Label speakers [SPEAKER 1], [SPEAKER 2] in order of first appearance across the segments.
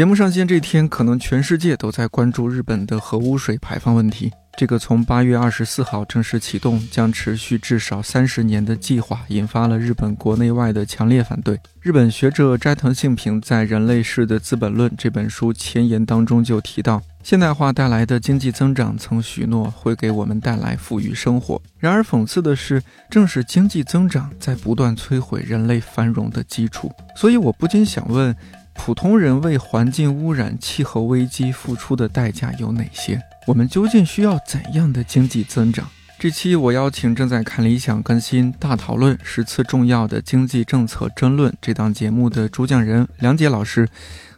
[SPEAKER 1] 节目上线这天，可能全世界都在关注日本的核污水排放问题。这个从八月二十四号正式启动，将持续至少三十年的计划，引发了日本国内外的强烈反对。日本学者斋藤幸平在《人类世的资本论》这本书前言当中就提到，现代化带来的经济增长曾许诺会给我们带来富裕生活。然而，讽刺的是，正是经济增长在不断摧毁人类繁荣的基础。所以，我不禁想问。普通人为环境污染、气候危机付出的代价有哪些？我们究竟需要怎样的经济增长？这期我邀请正在看理想更新《大讨论十次重要的经济政策争论》这档节目的主讲人梁杰老师，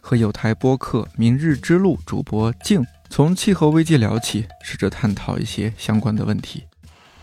[SPEAKER 1] 和有台播客《明日之路》主播静，从气候危机聊起，试着探讨一些相关的问题。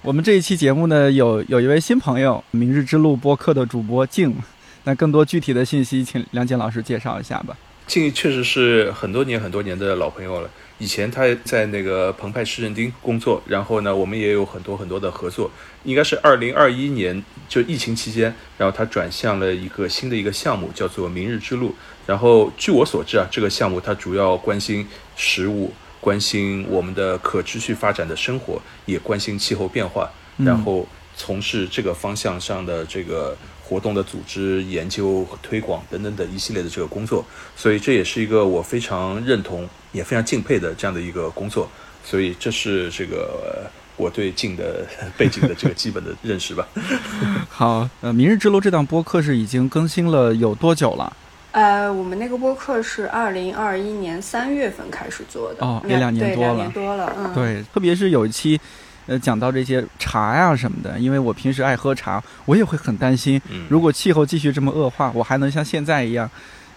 [SPEAKER 1] 我们这一期节目呢，有有一位新朋友，《明日之路》播客的主播静。那更多具体的信息，请梁健老师介绍一下吧。
[SPEAKER 2] 静确实是很多年很多年的老朋友了。以前他在那个澎湃市政厅工作，然后呢，我们也有很多很多的合作。应该是二零二一年就疫情期间，然后他转向了一个新的一个项目，叫做“明日之路”。然后据我所知啊，这个项目它主要关心食物，关心我们的可持续发展的生活，也关心气候变化，然后从事这个方向上的这个。活动的组织、研究和推广等等的一系列的这个工作，所以这也是一个我非常认同也非常敬佩的这样的一个工作。所以这是这个我对静的背景的这个基本的认识吧。
[SPEAKER 1] 好，呃，明日之路这档播客是已经更新了有多久了？
[SPEAKER 3] 呃，我们那个播客是二零二一年三月份开始做的，
[SPEAKER 1] 哦，也两年多了，
[SPEAKER 3] 两年多了，嗯，
[SPEAKER 1] 对，特别是有一期。呃，讲到这些茶呀什么的，因为我平时爱喝茶，我也会很担心，如果气候继续这么恶化，我还能像现在一样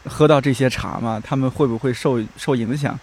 [SPEAKER 1] 喝到这些茶吗？他们会不会受受影响？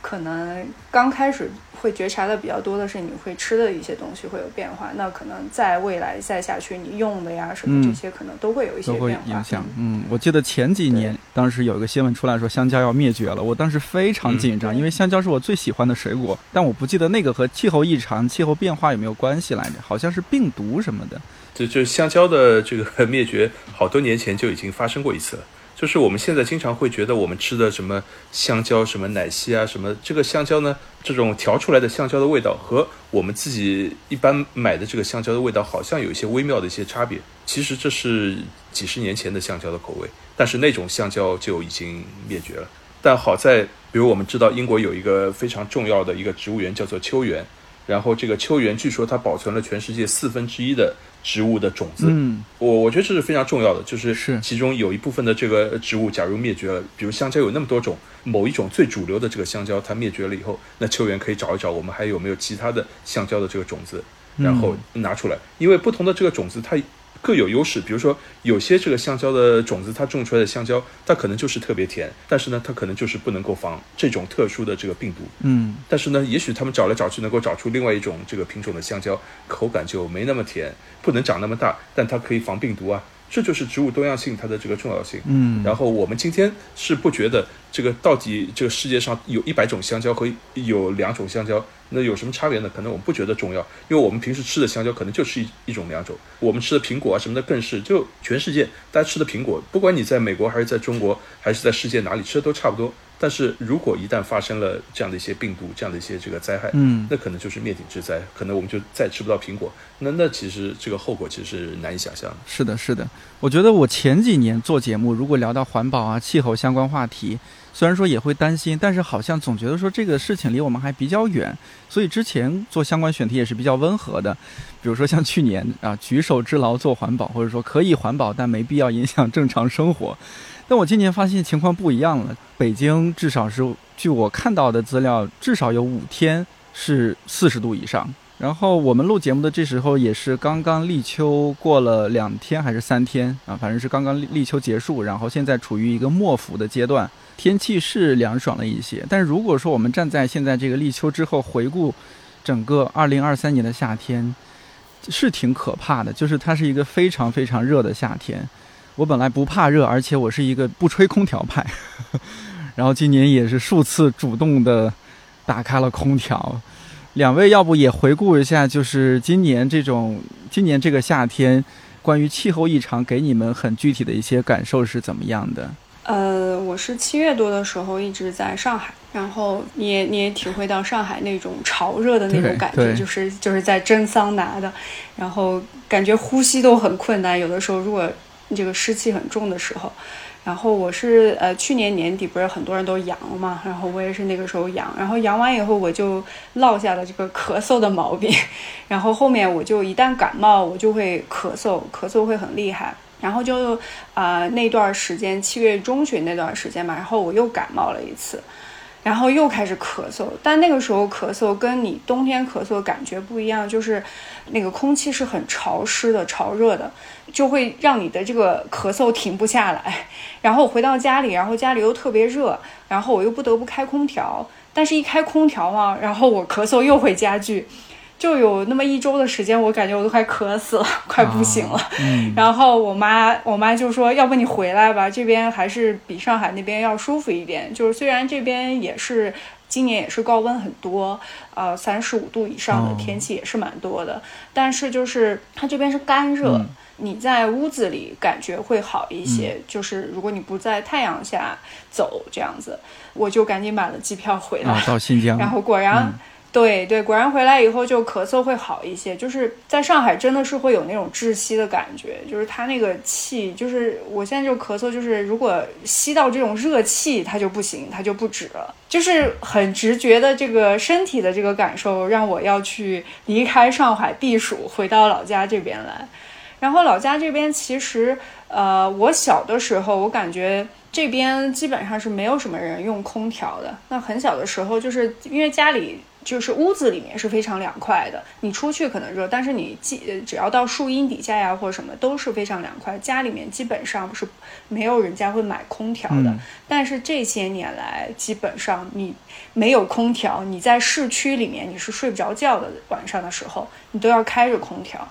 [SPEAKER 3] 可能刚开始。会觉察的比较多的是，你会吃的一些东西会有变化。那可能在未来再下去，你用的呀什么这些，可能都会有一些变
[SPEAKER 1] 化。影响。嗯，我记得前几年，当时有一个新闻出来说香蕉要灭绝了，我当时非常紧张，因为香蕉是我最喜欢的水果。但我不记得那个和气候异常、气候变化有没有关系来着？好像是病毒什么的。
[SPEAKER 2] 就就香蕉的这个灭绝，好多年前就已经发生过一次了。就是我们现在经常会觉得我们吃的什么香蕉、什么奶昔啊，什么这个香蕉呢？这种调出来的香蕉的味道和我们自己一般买的这个香蕉的味道好像有一些微妙的一些差别。其实这是几十年前的香蕉的口味，但是那种香蕉就已经灭绝了。但好在，比如我们知道英国有一个非常重要的一个植物园叫做秋园，然后这个秋园据说它保存了全世界四分之一的。植物的种子，
[SPEAKER 1] 嗯，
[SPEAKER 2] 我我觉得这是非常重要的，就是是。其中有一部分的这个植物，假如灭绝了，比如香蕉有那么多种，某一种最主流的这个香蕉它灭绝了以后，那球员可以找一找，我们还有没有其他的香蕉的这个种子，然后拿出来，因为不同的这个种子它。各有优势，比如说有些这个香蕉的种子，它种出来的香蕉，它可能就是特别甜，但是呢，它可能就是不能够防这种特殊的这个病毒。
[SPEAKER 1] 嗯，
[SPEAKER 2] 但是呢，也许他们找来找去能够找出另外一种这个品种的香蕉，口感就没那么甜，不能长那么大，但它可以防病毒啊。这就是植物多样性它的这个重要性。
[SPEAKER 1] 嗯，
[SPEAKER 2] 然后我们今天是不觉得这个到底这个世界上有一百种香蕉和有两种香蕉。那有什么差别呢？可能我们不觉得重要，因为我们平时吃的香蕉可能就是一一种两种，我们吃的苹果啊什么的更是，就全世界大家吃的苹果，不管你在美国还是在中国还是在世界哪里吃的都差不多。但是如果一旦发生了这样的一些病毒，这样的一些这个灾害，
[SPEAKER 1] 嗯，
[SPEAKER 2] 那可能就是灭顶之灾，可能我们就再吃不到苹果。那那其实这个后果其实是难以想象的。
[SPEAKER 1] 是的，是的。我觉得我前几年做节目，如果聊到环保啊、气候相关话题。虽然说也会担心，但是好像总觉得说这个事情离我们还比较远，所以之前做相关选题也是比较温和的。比如说像去年 啊，举手之劳做环保，或者说可以环保，但没必要影响正常生活。但我今年发现情况不一样了，北京至少是据我看到的资料，至少有五天是四十度以上。然后我们录节目的这时候也是刚刚立秋过了两天还是三天啊，反正是刚刚立秋结束，然后现在处于一个末伏的阶段，天气是凉爽了一些。但如果说我们站在现在这个立秋之后回顾整个二零二三年的夏天，是挺可怕的，就是它是一个非常非常热的夏天。我本来不怕热，而且我是一个不吹空调派，然后今年也是数次主动的打开了空调。两位要不也回顾一下，就是今年这种今年这个夏天，关于气候异常给你们很具体的一些感受是怎么样的？
[SPEAKER 3] 呃，我是七月多的时候一直在上海，然后你也你也体会到上海那种潮热的那种感觉，就是就是在蒸桑拿的，然后感觉呼吸都很困难，有的时候如果这个湿气很重的时候。然后我是呃去年年底不是很多人都阳了嘛，然后我也是那个时候阳，然后阳完以后我就落下了这个咳嗽的毛病，然后后面我就一旦感冒我就会咳嗽，咳嗽会很厉害，然后就啊那段时间七月中旬那段时间嘛，然后我又感冒了一次。然后又开始咳嗽，但那个时候咳嗽跟你冬天咳嗽感觉不一样，就是那个空气是很潮湿的、潮热的，就会让你的这个咳嗽停不下来。然后回到家里，然后家里又特别热，然后我又不得不开空调，但是一开空调嘛，然后我咳嗽又会加剧。就有那么一周的时间，我感觉我都快渴死了，快不行了。然后我妈，我妈就说：“要不你回来吧，这边还是比上海那边要舒服一点。就是虽然这边也是今年也是高温很多，呃，三十五度以上的天气也是蛮多的，但是就是它这边是干热，你在屋子里感觉会好一些。就是如果你不在太阳下走这样子，我就赶紧买了机票回来，
[SPEAKER 1] 到新疆。
[SPEAKER 3] 然后果然。对对，果然回来以后就咳嗽会好一些。就是在上海真的是会有那种窒息的感觉，就是它那个气，就是我现在就咳嗽，就是如果吸到这种热气，它就不行，它就不止了。就是很直觉的这个身体的这个感受，让我要去离开上海避暑，回到老家这边来。然后老家这边其实，呃，我小的时候我感觉这边基本上是没有什么人用空调的。那很小的时候，就是因为家里。就是屋子里面是非常凉快的，你出去可能热，但是你既只要到树荫底下呀或者什么都是非常凉快。家里面基本上是没有人家会买空调的，但是这些年来基本上你没有空调，你在市区里面你是睡不着觉的，晚上的时候你都要开着空调。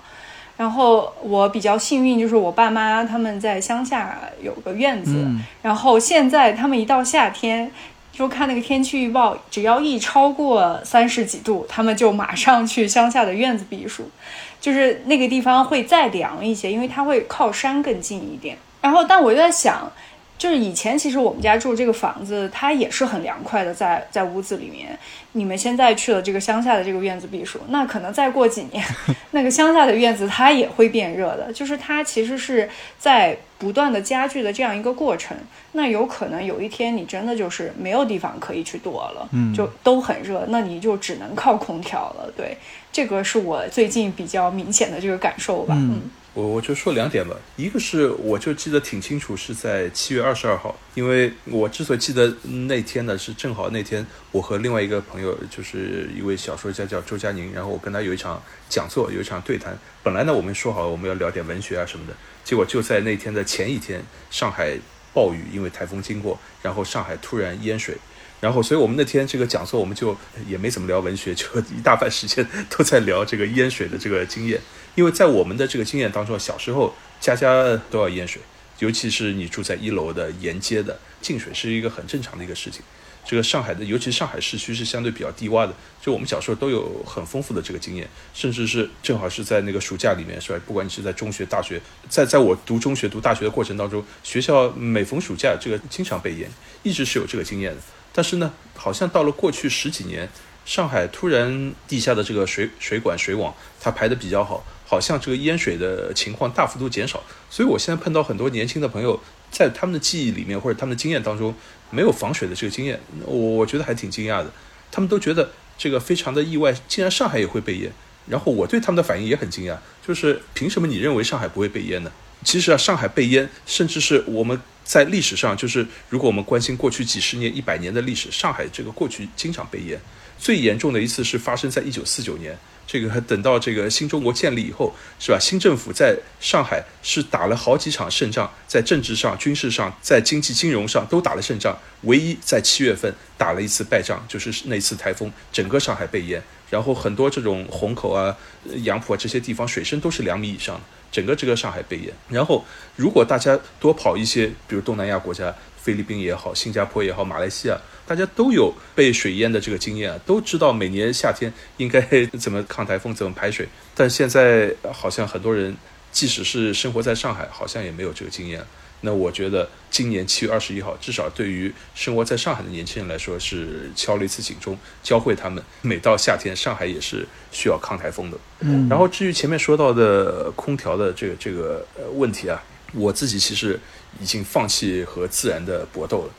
[SPEAKER 3] 然后我比较幸运，就是我爸妈他们在乡下有个院子，然后现在他们一到夏天。就看那个天气预报，只要一超过三十几度，他们就马上去乡下的院子避暑，就是那个地方会再凉一些，因为它会靠山更近一点。然后，但我就在想。就是以前其实我们家住这个房子，它也是很凉快的，在在屋子里面。你们现在去了这个乡下的这个院子避暑，那可能再过几年，那个乡下的院子它也会变热的。就是它其实是在不断的加剧的这样一个过程。那有可能有一天你真的就是没有地方可以去躲了，嗯，就都很热，那你就只能靠空调了。对，这个是我最近比较明显的这个感受吧，嗯。
[SPEAKER 2] 我我就说两点吧，一个是我就记得挺清楚，是在七月二十二号，因为我之所以记得那天呢，是正好那天我和另外一个朋友，就是一位小说家叫周佳宁，然后我跟他有一场讲座，有一场对谈。本来呢，我们说好我们要聊点文学啊什么的，结果就在那天的前一天，上海暴雨，因为台风经过，然后上海突然淹水。然后，所以我们那天这个讲座，我们就也没怎么聊文学，就一大半时间都在聊这个淹水的这个经验。因为在我们的这个经验当中，小时候家家都要淹水，尤其是你住在一楼的沿街的进水是一个很正常的一个事情。这个上海的，尤其上海市区是相对比较低洼的，就我们小时候都有很丰富的这个经验，甚至是正好是在那个暑假里面，是吧？不管你是在中学、大学，在在我读中学、读大学的过程当中，学校每逢暑假这个经常被淹，一直是有这个经验的。但是呢，好像到了过去十几年，上海突然地下的这个水水管水网它排的比较好，好像这个淹水的情况大幅度减少。所以我现在碰到很多年轻的朋友，在他们的记忆里面或者他们的经验当中，没有防水的这个经验，我我觉得还挺惊讶的。他们都觉得这个非常的意外，竟然上海也会被淹。然后我对他们的反应也很惊讶，就是凭什么你认为上海不会被淹呢？其实啊，上海被淹，甚至是我们。在历史上，就是如果我们关心过去几十年、一百年的历史，上海这个过去经常被淹，最严重的一次是发生在一九四九年。这个等到这个新中国建立以后，是吧？新政府在上海是打了好几场胜仗，在政治上、军事上、在经济金融上都打了胜仗，唯一在七月份打了一次败仗，就是那次台风，整个上海被淹，然后很多这种虹口啊、杨浦啊这些地方水深都是两米以上的，整个这个上海被淹。然后如果大家多跑一些，比如东南亚国家。菲律宾也好，新加坡也好，马来西亚，大家都有被水淹的这个经验啊，都知道每年夏天应该 怎么抗台风，怎么排水。但现在好像很多人，即使是生活在上海，好像也没有这个经验。那我觉得今年七月二十一号，至少对于生活在上海的年轻人来说，是敲了一次警钟，教会他们每到夏天，上海也是需要抗台风的。
[SPEAKER 1] 嗯，
[SPEAKER 2] 然后至于前面说到的空调的这个这个呃问题啊，我自己其实。已经放弃和自然的搏斗了，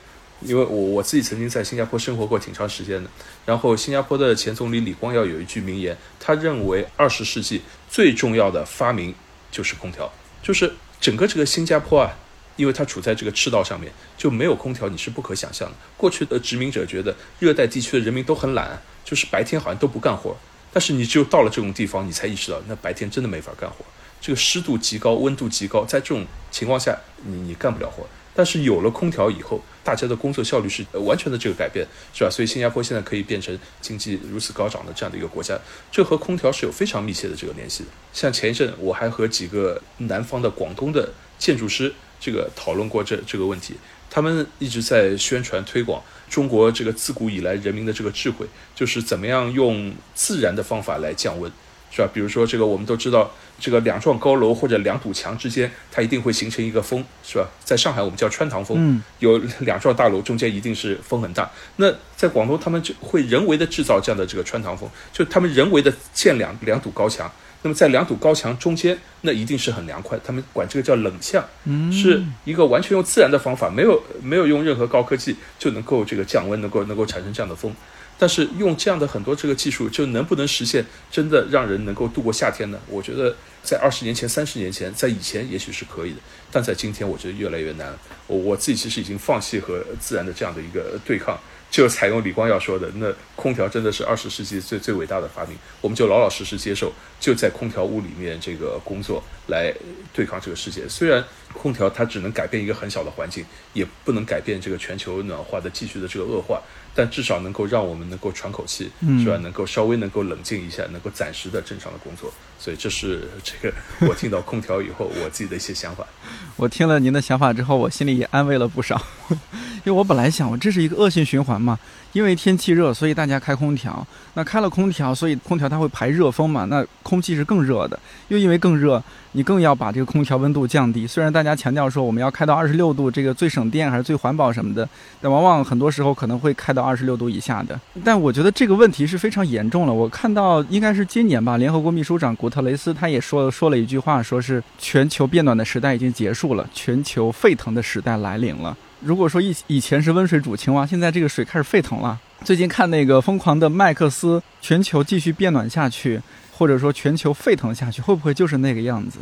[SPEAKER 2] 因为我我自己曾经在新加坡生活过挺长时间的。然后新加坡的前总理李光耀有一句名言，他认为二十世纪最重要的发明就是空调，就是整个这个新加坡啊，因为它处在这个赤道上面，就没有空调你是不可想象的。过去的殖民者觉得热带地区的人民都很懒，就是白天好像都不干活，但是你只有到了这种地方，你才意识到那白天真的没法干活。这个湿度极高，温度极高，在这种情况下，你你干不了活。但是有了空调以后，大家的工作效率是完全的这个改变，是吧？所以新加坡现在可以变成经济如此高涨的这样的一个国家，这和空调是有非常密切的这个联系的。像前一阵我还和几个南方的广东的建筑师这个讨论过这这个问题，他们一直在宣传推广中国这个自古以来人民的这个智慧，就是怎么样用自然的方法来降温。是吧？比如说这个，我们都知道，这个两幢高楼或者两堵墙之间，它一定会形成一个风，是吧？在上海我们叫穿堂风，有两幢大楼中间一定是风很大。那在广东，他们就会人为的制造这样的这个穿堂风，就他们人为的建两两堵高墙。那么在两堵高墙中间，那一定是很凉快。他们管这个叫冷巷，是一个完全用自然的方法，没有没有用任何高科技就能够这个降温，能够能够产生这样的风。但是用这样的很多这个技术，就能不能实现真的让人能够度过夏天呢？我觉得在二十年前、三十年前，在以前也许是可以的，但在今天，我觉得越来越难。我我自己其实已经放弃和自然的这样的一个对抗，就采用李光耀说的，那空调真的是二十世纪最最伟大的发明，我们就老老实实接受，就在空调屋里面这个工作来对抗这个世界。虽然空调它只能改变一个很小的环境，也不能改变这个全球暖化的继续的这个恶化。但至少能够让我们能够喘口气，是吧？能够稍微能够冷静一下，能够暂时的正常的工作。所以这是这个我听到空调以后我自己的一些想法。
[SPEAKER 1] 我听了您的想法之后，我心里也安慰了不少。因为我本来想，我这是一个恶性循环嘛。因为天气热，所以大家开空调。那开了空调，所以空调它会排热风嘛。那空气是更热的，又因为更热，你更要把这个空调温度降低。虽然大家强调说我们要开到二十六度，这个最省电还是最环保什么的，但往往很多时候可能会开到二十六度以下的。但我觉得这个问题是非常严重了。我看到应该是今年吧，联合国秘书长古特雷斯他也说说了一句话，说是全球变暖的时代已经结束了，全球沸腾的时代来临了。如果说以以前是温水煮青蛙，现在这个水开始沸腾了。最近看那个《疯狂的麦克斯》，全球继续变暖下去，或者说全球沸腾下去，会不会就是那个样子？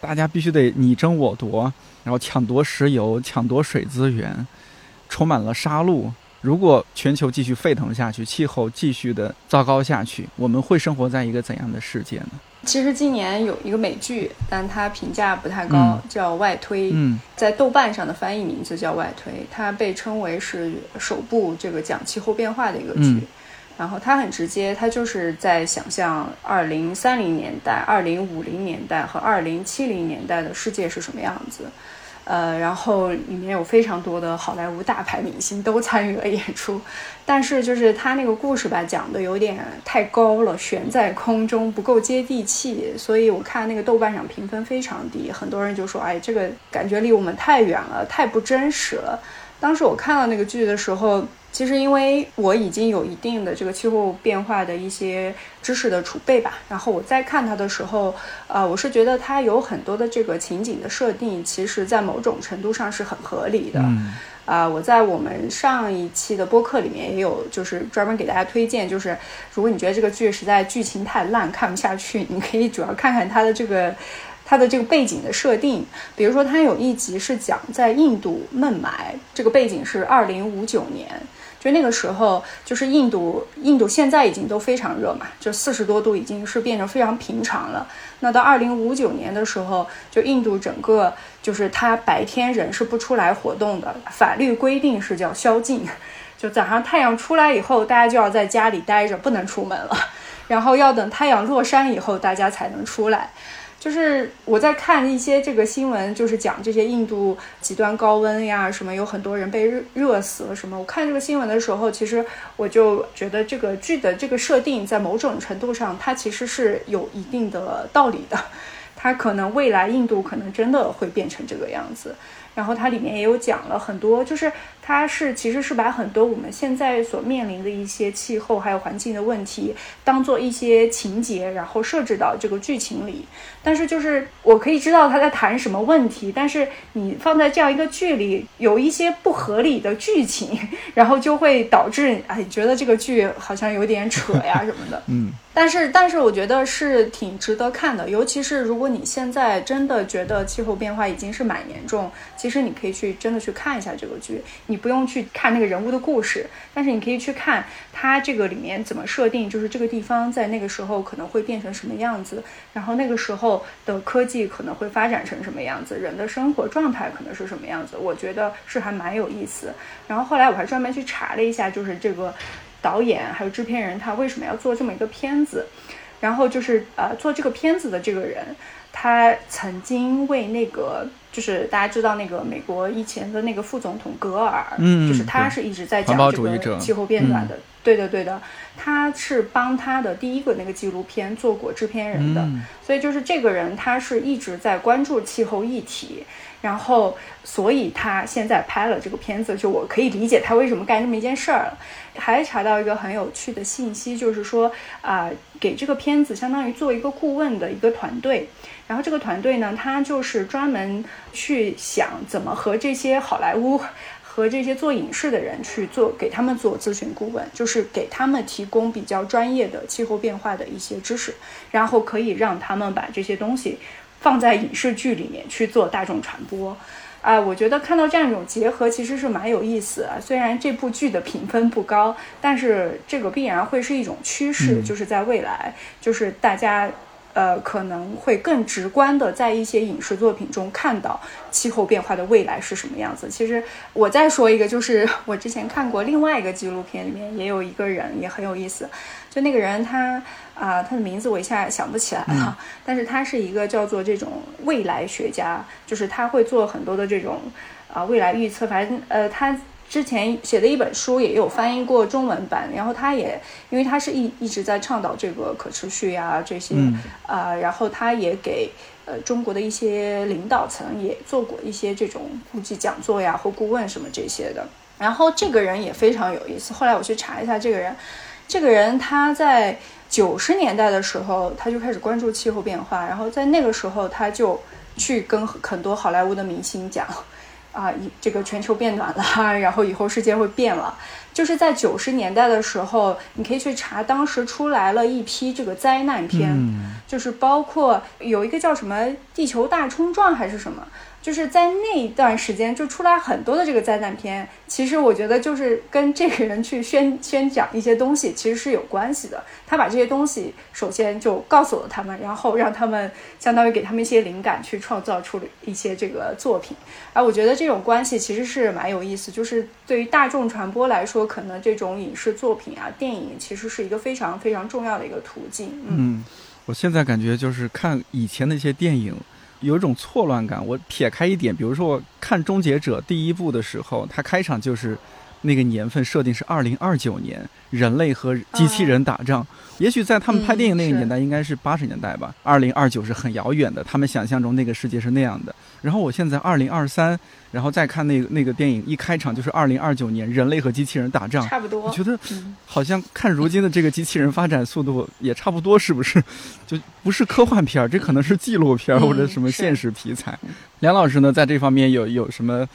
[SPEAKER 1] 大家必须得你争我夺，然后抢夺石油、抢夺水资源，充满了杀戮。如果全球继续沸腾下去，气候继续的糟糕下去，我们会生活在一个怎样的世界呢？
[SPEAKER 3] 其实今年有一个美剧，但它评价不太高，叫《外推》。
[SPEAKER 1] 嗯，
[SPEAKER 3] 在豆瓣上的翻译名字叫《外推》，它被称为是首部这个讲气候变化的一个剧。然后它很直接，它就是在想象二零三零年代、二零五零年代和二零七零年代的世界是什么样子。呃，然后里面有非常多的好莱坞大牌明星都参与了演出，但是就是他那个故事吧，讲的有点太高了，悬在空中，不够接地气，所以我看那个豆瓣上评分非常低，很多人就说，哎，这个感觉离我们太远了，太不真实了。当时我看到那个剧的时候。其实，因为我已经有一定的这个气候变化的一些知识的储备吧，然后我在看它的时候，呃，我是觉得它有很多的这个情景的设定，其实在某种程度上是很合理的。啊，我在我们上一期的播客里面也有，就是专门给大家推荐，就是如果你觉得这个剧实在剧情太烂看不下去，你可以主要看看它的这个。它的这个背景的设定，比如说它有一集是讲在印度孟买，这个背景是二零五九年。就那个时候，就是印度，印度现在已经都非常热嘛，就四十多度已经是变成非常平常了。那到二零五九年的时候，就印度整个就是它白天人是不出来活动的，法律规定是叫宵禁，就早上太阳出来以后，大家就要在家里待着，不能出门了，然后要等太阳落山以后，大家才能出来。就是我在看一些这个新闻，就是讲这些印度极端高温呀，什么有很多人被热热死了什么。我看这个新闻的时候，其实我就觉得这个剧的这个设定在某种程度上，它其实是有一定的道理的。它可能未来印度可能真的会变成这个样子。然后它里面也有讲了很多，就是它是其实是把很多我们现在所面临的一些气候还有环境的问题，当做一些情节，然后设置到这个剧情里。但是就是我可以知道他在谈什么问题，但是你放在这样一个剧里，有一些不合理的剧情，然后就会导致哎觉得这个剧好像有点扯呀什么的。
[SPEAKER 1] 嗯。
[SPEAKER 3] 但是，但是我觉得是挺值得看的，尤其是如果你现在真的觉得气候变化已经是蛮严重，其实你可以去真的去看一下这个剧。你不用去看那个人物的故事，但是你可以去看它这个里面怎么设定，就是这个地方在那个时候可能会变成什么样子，然后那个时候的科技可能会发展成什么样子，人的生活状态可能是什么样子。我觉得是还蛮有意思。然后后来我还专门去查了一下，就是这个。导演还有制片人，他为什么要做这么一个片子？然后就是呃，做这个片子的这个人，他曾经为那个就是大家知道那个美国以前的那个副总统格尔，嗯，就是他是一直在讲这个气候变暖的，对的对的，他是帮他的第一个那个纪录片做过制片人的，所以就是这个人他是一直在关注气候议题。然后，所以他现在拍了这个片子，就我可以理解他为什么干这么一件事儿了。还查到一个很有趣的信息，就是说啊，给这个片子相当于做一个顾问的一个团队。然后这个团队呢，他就是专门去想怎么和这些好莱坞和这些做影视的人去做，给他们做咨询顾问，就是给他们提供比较专业的气候变化的一些知识，然后可以让他们把这些东西。放在影视剧里面去做大众传播，啊，我觉得看到这样一种结合其实是蛮有意思啊。虽然这部剧的评分不高，但是这个必然会是一种趋势，就是在未来，就是大家呃可能会更直观的在一些影视作品中看到气候变化的未来是什么样子。其实我再说一个，就是我之前看过另外一个纪录片，里面也有一个人也很有意思，就那个人他。啊，他的名字我一下想不起来了，但是他是一个叫做这种未来学家，就是他会做很多的这种啊未来预测。反正呃，他之前写的一本书也有翻译过中文版，然后他也因为他是一一直在倡导这个可持续呀这些啊，然后他也给呃中国的一些领导层也做过一些这种估计讲座呀或顾问什么这些的。然后这个人也非常有意思，后来我去查一下这个人，这个人他在。九十年代的时候，他就开始关注气候变化，然后在那个时候，他就去跟很多好莱坞的明星讲，啊，这个全球变暖了，然后以后世界会变了。就是在九十年代的时候，你可以去查，当时出来了一批这个灾难片，就是包括有一个叫什么《地球大冲撞》还是什么。就是在那一段时间，就出来很多的这个灾难片。其实我觉得，就是跟这个人去宣宣讲一些东西，其实是有关系的。他把这些东西首先就告诉了他们，然后让他们相当于给他们一些灵感，去创造出一些这个作品。而我觉得这种关系其实是蛮有意思。就是对于大众传播来说，可能这种影视作品啊、电影，其实是一个非常非常重要的一个途径。
[SPEAKER 1] 嗯，我现在感觉就是看以前的一些电影。有一种错乱感。我撇开一点，比如说我看《终结者》第一部的时候，它开场就是那个年份设定是二零二九年，人类和机器人打仗。也许在他们拍电影那个年代，应该是八十年代吧。二零二九是很遥远的，他们想象中那个世界是那样的。然后我现在二零二三，然后再看那个那个电影，一开场就是二零二九年，人类和机器人打仗，
[SPEAKER 3] 差不多。
[SPEAKER 1] 我觉得好像看如今的这个机器人发展速度也差不多，是不是？就不是科幻片儿，这可能是纪录片儿或者什么现实题材。梁老师呢，在这方面有有什么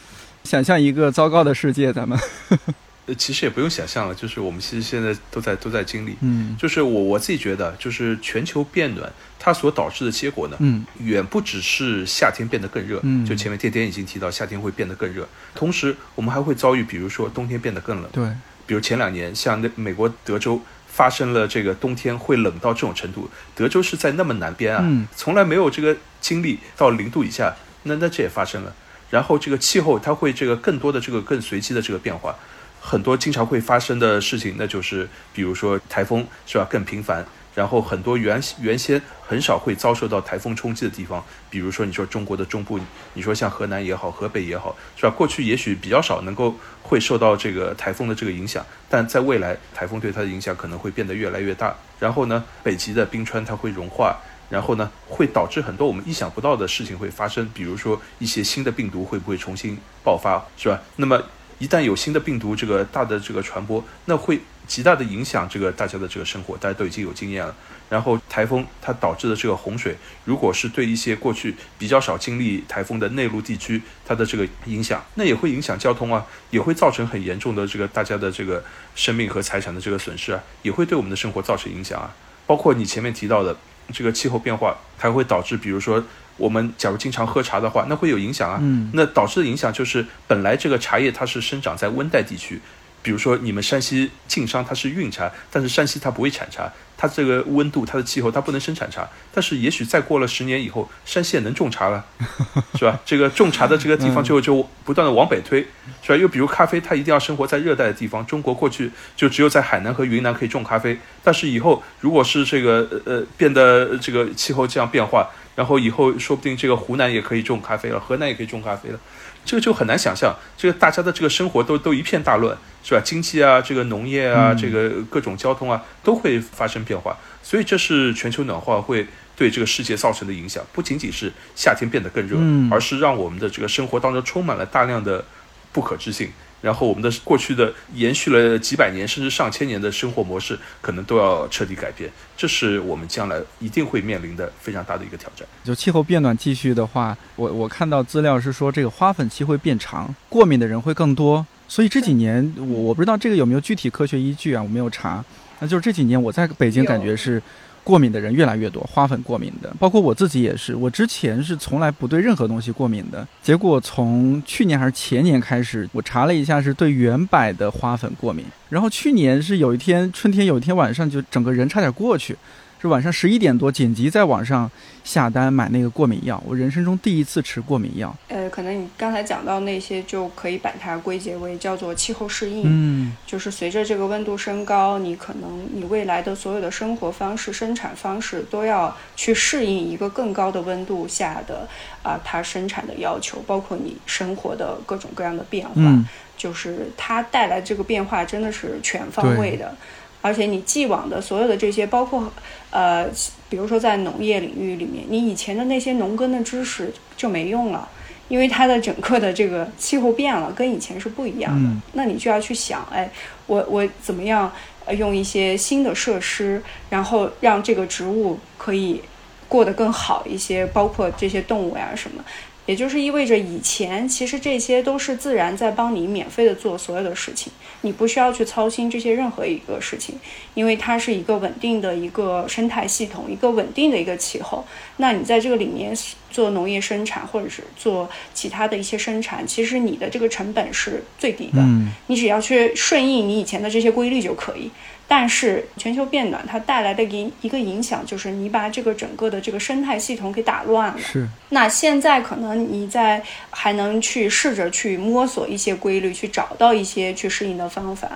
[SPEAKER 1] 想象一个糟糕的世界？咱们。
[SPEAKER 2] 呃，其实也不用想象了，就是我们其实现在都在都在经历，
[SPEAKER 1] 嗯，
[SPEAKER 2] 就是我我自己觉得，就是全球变暖它所导致的结果呢，
[SPEAKER 1] 嗯，
[SPEAKER 2] 远不只是夏天变得更热，
[SPEAKER 1] 嗯，
[SPEAKER 2] 就前面天天已经提到夏天会变得更热，同时我们还会遭遇，比如说冬天变得更冷，
[SPEAKER 1] 对，
[SPEAKER 2] 比如前两年像那美国德州发生了这个冬天会冷到这种程度，德州是在那么南边啊，
[SPEAKER 1] 嗯，
[SPEAKER 2] 从来没有这个经历到零度以下，那那这也发生了，然后这个气候它会这个更多的这个更随机的这个变化。很多经常会发生的事情，那就是比如说台风是吧更频繁，然后很多原原先很少会遭受到台风冲击的地方，比如说你说中国的中部，你说像河南也好，河北也好，是吧？过去也许比较少能够会受到这个台风的这个影响，但在未来台风对它的影响可能会变得越来越大。然后呢，北极的冰川它会融化，然后呢会导致很多我们意想不到的事情会发生，比如说一些新的病毒会不会重新爆发，是吧？那么一旦有新的病毒这个大的这个传播，那会极大的影响这个大家的这个生活，大家都已经有经验了。然后台风它导致的这个洪水，如果是对一些过去比较少经历台风的内陆地区，它的这个影响，那也会影响交通啊，也会造成很严重的这个大家的这个生命和财产的这个损失啊，也会对我们的生活造成影响啊。包括你前面提到的这个气候变化，还会导致，比如说。我们假如经常喝茶的话，那会有影响啊。
[SPEAKER 1] 嗯，
[SPEAKER 2] 那导致的影响就是，本来这个茶叶它是生长在温带地区，比如说你们山西晋商它是运茶，但是山西它不会产茶，它这个温度、它的气候它不能生产茶。但是也许再过了十年以后，山西也能种茶了，是吧？这个种茶的这个地方就就不断的往北推，是吧？又比如咖啡，它一定要生活在热带的地方。中国过去就只有在海南和云南可以种咖啡，但是以后如果是这个呃变得这个气候这样变化。然后以后说不定这个湖南也可以种咖啡了，河南也可以种咖啡了，这个就很难想象，这个大家的这个生活都都一片大乱，是吧？经济啊，这个农业啊，这个各种交通啊，都会发生变化。所以这是全球暖化会对这个世界造成的影响，不仅仅是夏天变得更热，而是让我们的这个生活当中充满了大量的不可知性。然后我们的过去的延续了几百年甚至上千年的生活模式，可能都要彻底改变，这是我们将来一定会面临的非常大的一个挑战。
[SPEAKER 1] 就气候变暖继续的话，我我看到资料是说这个花粉期会变长，过敏的人会更多，所以这几年我我不知道这个有没有具体科学依据啊，我没有查。那就是这几年我在北京感觉是。过敏的人越来越多，花粉过敏的，包括我自己也是。我之前是从来不对任何东西过敏的，结果从去年还是前年开始，我查了一下，是对原柏的花粉过敏。然后去年是有一天春天，有一天晚上就整个人差点过去。是晚上十一点多，紧急在网上下单买那个过敏药。我人生中第一次吃过敏药。
[SPEAKER 3] 呃，可能你刚才讲到那些，就可以把它归结为叫做气候适应。
[SPEAKER 1] 嗯，
[SPEAKER 3] 就是随着这个温度升高，你可能你未来的所有的生活方式、生产方式都要去适应一个更高的温度下的啊，它生产的要求，包括你生活的各种各样的变化。
[SPEAKER 1] 嗯，
[SPEAKER 3] 就是它带来这个变化真的是全方位的。而且你既往的所有的这些，包括，呃，比如说在农业领域里面，你以前的那些农耕的知识就没用了，因为它的整个的这个气候变了，跟以前是不一样的。那你就要去想，哎，我我怎么样用一些新的设施，然后让这个植物可以过得更好一些，包括这些动物呀什么。也就是意味着，以前其实这些都是自然在帮你免费的做所有的事情，你不需要去操心这些任何一个事情，因为它是一个稳定的一个生态系统，一个稳定的一个气候。那你在这个里面做农业生产，或者是做其他的一些生产，其实你的这个成本是最低的，你只要去顺应你以前的这些规律就可以。但是全球变暖它带来的影一个影响就是你把这个整个的这个生态系统给打乱了。
[SPEAKER 1] 是。
[SPEAKER 3] 那现在可能你在还能去试着去摸索一些规律，去找到一些去适应的方法。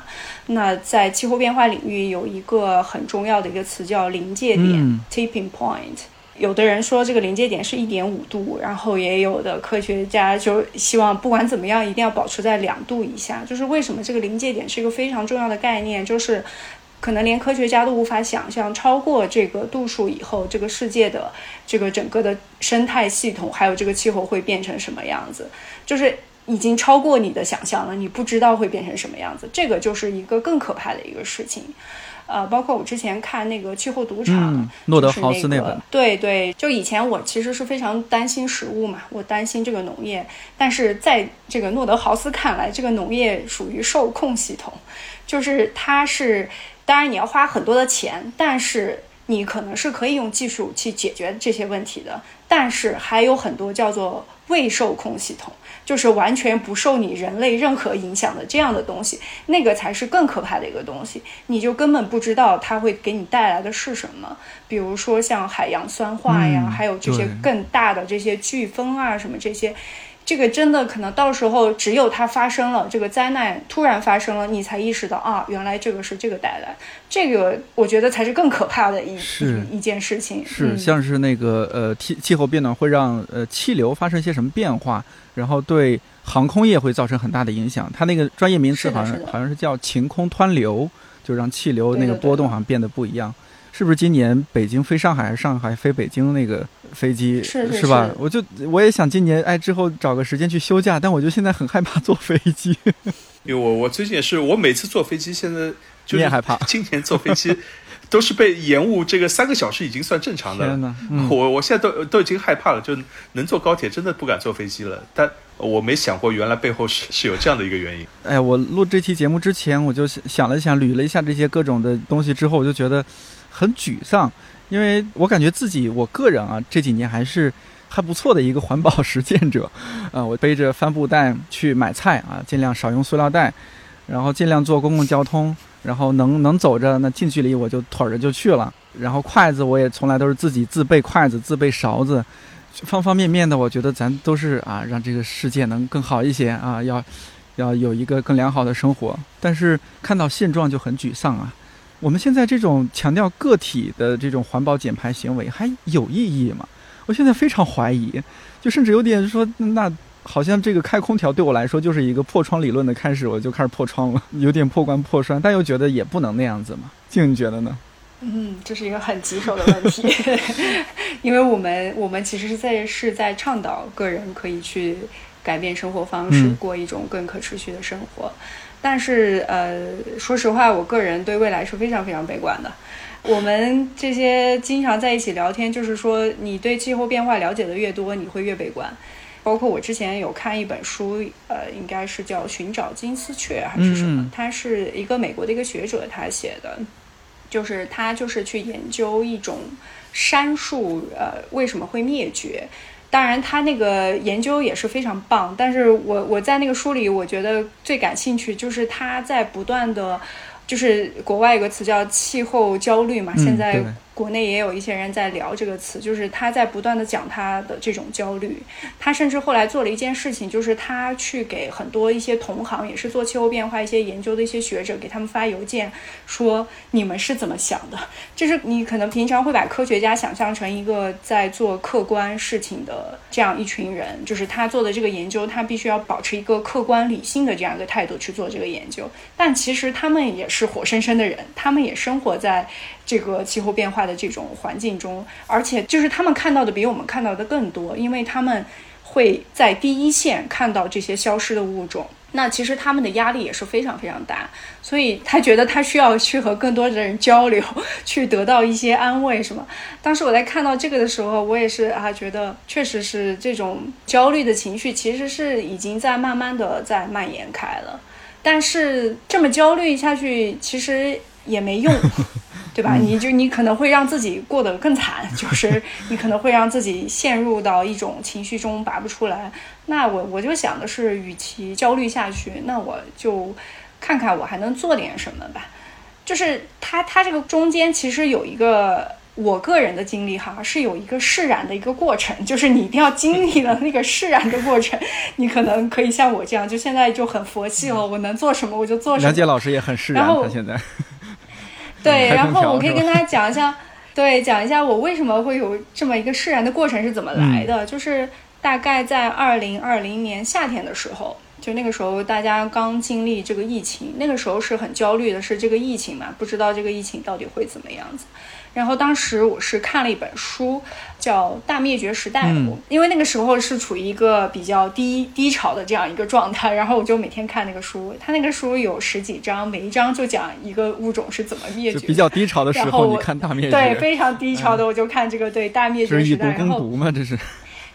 [SPEAKER 3] 那在气候变化领域有一个很重要的一个词叫临界点 （tipping point）。有的人说这个临界点是一点五度，然后也有的科学家就希望不管怎么样一定要保持在两度以下。就是为什么这个临界点是一个非常重要的概念？就是。可能连科学家都无法想象，超过这个度数以后，这个世界的这个整个的生态系统，还有这个气候会变成什么样子。就是已经超过你的想象了，你不知道会变成什么样子，这个就是一个更可怕的一个事情。呃，包括我之前看那个气候赌场，
[SPEAKER 1] 诺德豪斯
[SPEAKER 3] 那
[SPEAKER 1] 本，
[SPEAKER 3] 对对，就以前我其实是非常担心食物嘛，我担心这个农业，但是在这个诺德豪斯看来，这个农业属于受控系统，就是它是，当然你要花很多的钱，但是你可能是可以用技术去解决这些问题的，但是还有很多叫做未受控系统。就是完全不受你人类任何影响的这样的东西，那个才是更可怕的一个东西。你就根本不知道它会给你带来的是什么，比如说像海洋酸化呀，还有这些更大的这些飓风啊什么这些。这个真的可能到时候只有它发生了，这个灾难突然发生了，你才意识到啊，原来这个是这个带来。这个我觉得才是更可怕的一一件事情。
[SPEAKER 1] 是像是那个呃气气候变暖会让呃气流发生一些什么变化，然后对航空业会造成很大的影响。它那个专业名词好像好像是叫晴空湍流，就让气流那个波动好像变得不一样。是不是今年北京飞上海还是上海飞北京那个飞机
[SPEAKER 3] 是
[SPEAKER 1] 是吧？我就我也想今年哎之后找个时间去休假，但我就现在很害怕坐飞机。
[SPEAKER 2] 因为我我最近也是，我每次坐飞机现在就是
[SPEAKER 1] 害怕。
[SPEAKER 2] 今年坐飞机 都是被延误这个三个小时已经算正常的了。我我现在都都已经害怕了，就能坐高铁真的不敢坐飞机了。但我没想过原来背后是是有这样的一个原因。
[SPEAKER 1] 哎，我录这期节目之前我就想了想，捋了一下这些各种的东西之后，我就觉得。很沮丧，因为我感觉自己，我个人啊，这几年还是还不错的一个环保实践者，啊，我背着帆布袋去买菜啊，尽量少用塑料袋，然后尽量坐公共交通，然后能能走着那近距离我就腿着就去了，然后筷子我也从来都是自己自备筷子、自备勺子，方方面面的，我觉得咱都是啊，让这个世界能更好一些啊，要要有一个更良好的生活，但是看到现状就很沮丧啊。我们现在这种强调个体的这种环保减排行为还有意义吗？我现在非常怀疑，就甚至有点说，那好像这个开空调对我来说就是一个破窗理论的开始，我就开始破窗了，有点破罐破摔，但又觉得也不能那样子嘛。静，你觉得呢？
[SPEAKER 3] 嗯，这是一个很棘手的问题，因为我们我们其实是在是在倡导个人可以去改变生活方式，过一种更可持续的生活。但是，呃，说实话，我个人对未来是非常非常悲观的。我们这些经常在一起聊天，就是说，你对气候变化了解的越多，你会越悲观。包括我之前有看一本书，呃，应该是叫《寻找金丝雀》还是什么？它是一个美国的一个学者，他写的，就是他就是去研究一种杉树，呃，为什么会灭绝。当然，他那个研究也是非常棒，但是我我在那个书里，我觉得最感兴趣就是他在不断的，就是国外有个词叫气候焦虑嘛，现在。国内也有一些人在聊这个词，就是他在不断的讲他的这种焦虑。他甚至后来做了一件事情，就是他去给很多一些同行，也是做气候变化一些研究的一些学者，给他们发邮件，说你们是怎么想的？就是你可能平常会把科学家想象成一个在做客观事情的这样一群人，就是他做的这个研究，他必须要保持一个客观理性的这样一个态度去做这个研究。但其实他们也是活生生的人，他们也生活在。这个气候变化的这种环境中，而且就是他们看到的比我们看到的更多，因为他们会在第一线看到这些消失的物种。那其实他们的压力也是非常非常大，所以他觉得他需要去和更多的人交流，去得到一些安慰，是吗？当时我在看到这个的时候，我也是啊，觉得确实是这种焦虑的情绪，其实是已经在慢慢的在蔓延开了。但是这么焦虑下去，其实也没用。对吧？你就你可能会让自己过得更惨，就是你可能会让自己陷入到一种情绪中拔不出来。那我我就想的是，与其焦虑下去，那我就看看我还能做点什么吧。就是他他这个中间其实有一个我个人的经历哈，是有一个释然的一个过程，就是你一定要经历了那个释然的过程，你可能可以像我这样，就现在就很佛系了，我能做什么我就做什么。
[SPEAKER 1] 梁杰老师也很释然，他现在。
[SPEAKER 3] 对，然后我可以跟大家讲一下，对，讲一下我为什么会有这么一个释然的过程是怎么来的。就是大概在二零二零年夏天的时候，就那个时候大家刚经历这个疫情，那个时候是很焦虑的，是这个疫情嘛，不知道这个疫情到底会怎么样子。然后当时我是看了一本书，叫《大灭绝时代》，因为那个时候是处于一个比较低低潮的这样一个状态，然后我就每天看那个书。他那个书有十几章，每一章就讲一个物种是怎么灭绝。
[SPEAKER 1] 比较低潮的时候，你看大灭绝。
[SPEAKER 3] 对，非常低潮的，我就看这个对大灭绝时代。
[SPEAKER 1] 这是以毒攻毒吗？这是。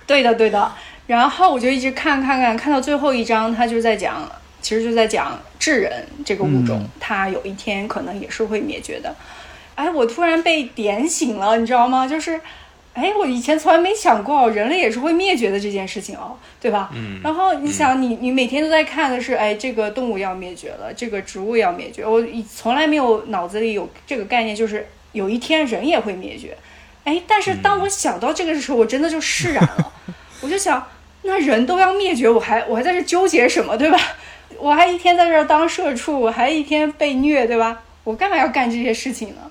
[SPEAKER 3] 对的，对的。然后我就一直看，看，看，看到最后一章，他就在讲，其实就在讲智人这个物种，它有一天可能也是会灭绝的。哎，我突然被点醒了，你知道吗？就是，哎，我以前从来没想过人类也是会灭绝的这件事情哦，对吧？嗯。然后你想，你你每天都在看的是，哎，这个动物要灭绝了，这个植物要灭绝，我从来没有脑子里有这个概念，就是有一天人也会灭绝。哎，但是当我想到这个的时候，我真的就释然了。我就想，那人都要灭绝，我还我还在这纠结什么，对吧？我还一天在这当社畜，我还一天被虐，对吧？我干嘛要干这些事情呢？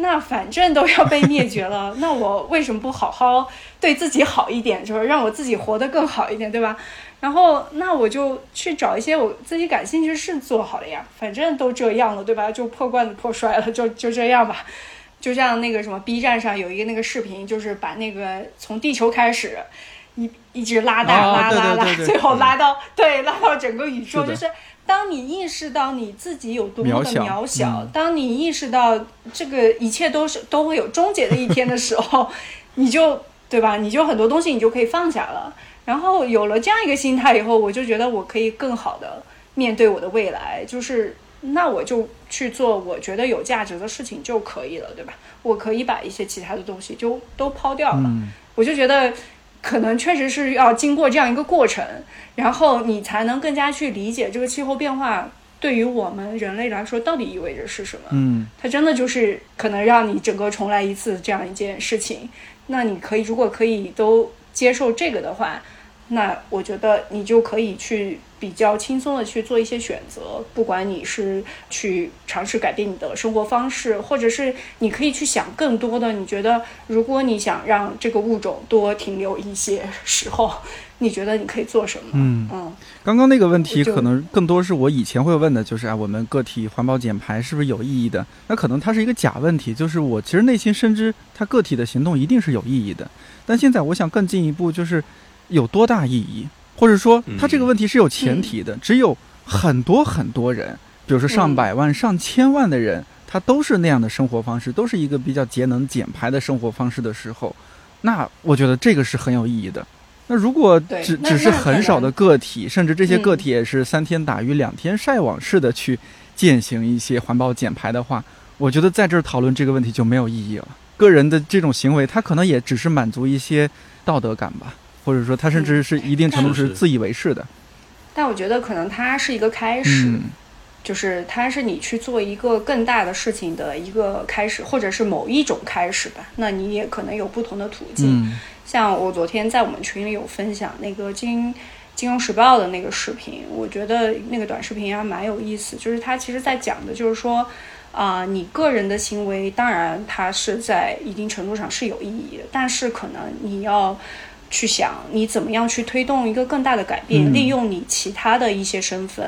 [SPEAKER 3] 那反正都要被灭绝了，那我为什么不好好对自己好一点，就是让我自己活得更好一点，对吧？然后那我就去找一些我自己感兴趣的事做好了呀，反正都这样了，对吧？就破罐子破摔了，就就这样吧。就像那个什么 B 站上有一个那个视频，就是把那个从地球开始一一直拉大拉拉拉，最后拉到对拉到整个宇宙，就是。当你意识到你自己有多么的渺小，当你意识到这个一切都是都会有终结的一天的时候，你就对吧？你就很多东西你就可以放下了。然后有了这样一个心态以后，我就觉得我可以更好的面对我的未来。就是那我就去做我觉得有价值的事情就可以了，对吧？我可以把一些其他的东西就都抛掉了。我就觉得。可能确实是要经过这样一个过程，然后你才能更加去理解这个气候变化对于我们人类来说到底意味着是什么。
[SPEAKER 1] 嗯，
[SPEAKER 3] 它真的就是可能让你整个重来一次这样一件事情。那你可以，如果可以都接受这个的话，那我觉得你就可以去。比较轻松的去做一些选择，不管你是去尝试改变你的生活方式，或者是你可以去想更多的。你觉得，如果你想让这个物种多停留一些时候，你觉得你可以做什么？嗯嗯。
[SPEAKER 1] 刚刚那个问题可能更多是我以前会问的，就是啊，我们个体环保减排是不是有意义的？那可能它是一个假问题，就是我其实内心深知，它个体的行动一定是有意义的。但现在我想更进一步，就是有多大意义？或者说，他这个问题是有前提的，只有很多很多人，比如说上百万、上千万的人，他都是那样的生活方式，都是一个比较节能减排的生活方式的时候，那我觉得这个是很有意义的。那如果只只是很少的个体，甚至这些个体也是三天打鱼两天晒网式的去践行一些环保减排的话，我觉得在这儿讨论这个问题就没有意义了。个人的这种行为，他可能也只是满足一些道德感吧。或者说，他甚至是一定程度是自以为是的，
[SPEAKER 3] 但我觉得可能它是一个开始，就是它是你去做一个更大的事情的一个开始，或者是某一种开始吧。那你也可能有不同的途径。像我昨天在我们群里有分享那个《金金融时报》的那个视频，我觉得那个短视频还蛮有意思。就是它其实在讲的就是说，啊，你个人的行为，当然它是在一定程度上是有意义的，但是可能你要。去想你怎么样去推动一个更大的改变，利用你其他的一些身份，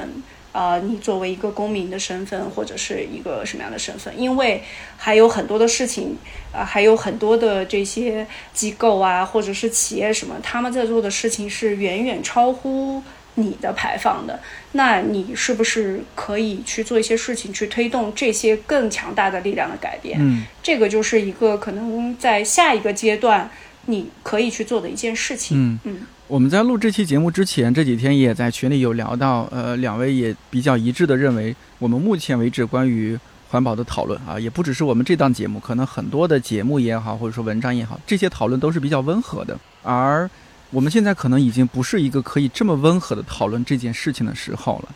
[SPEAKER 3] 啊，你作为一个公民的身份或者是一个什么样的身份？因为还有很多的事情，啊，还有很多的这些机构啊，或者是企业什么，他们在做的事情是远远超乎你的排放的。那你是不是可以去做一些事情，去推动这些更强大的力量的改变？
[SPEAKER 1] 嗯，
[SPEAKER 3] 这个就是一个可能在下一个阶段。你可以去做的一件事情。
[SPEAKER 1] 嗯嗯，我们在录这期节目之前，这几天也在群里有聊到，呃，两位也比较一致的认为，我们目前为止关于环保的讨论啊，也不只是我们这档节目，可能很多的节目也好，或者说文章也好，这些讨论都是比较温和的。而我们现在可能已经不是一个可以这么温和的讨论这件事情的时候了。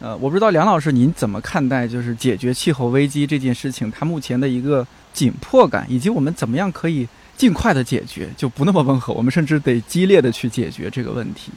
[SPEAKER 1] 呃，我不知道梁老师您怎么看待，就是解决气候危机这件事情，它目前的一个紧迫感，以及我们怎么样可以。尽快的解决就不那么温和，我们甚至得激烈的去解决这个问题。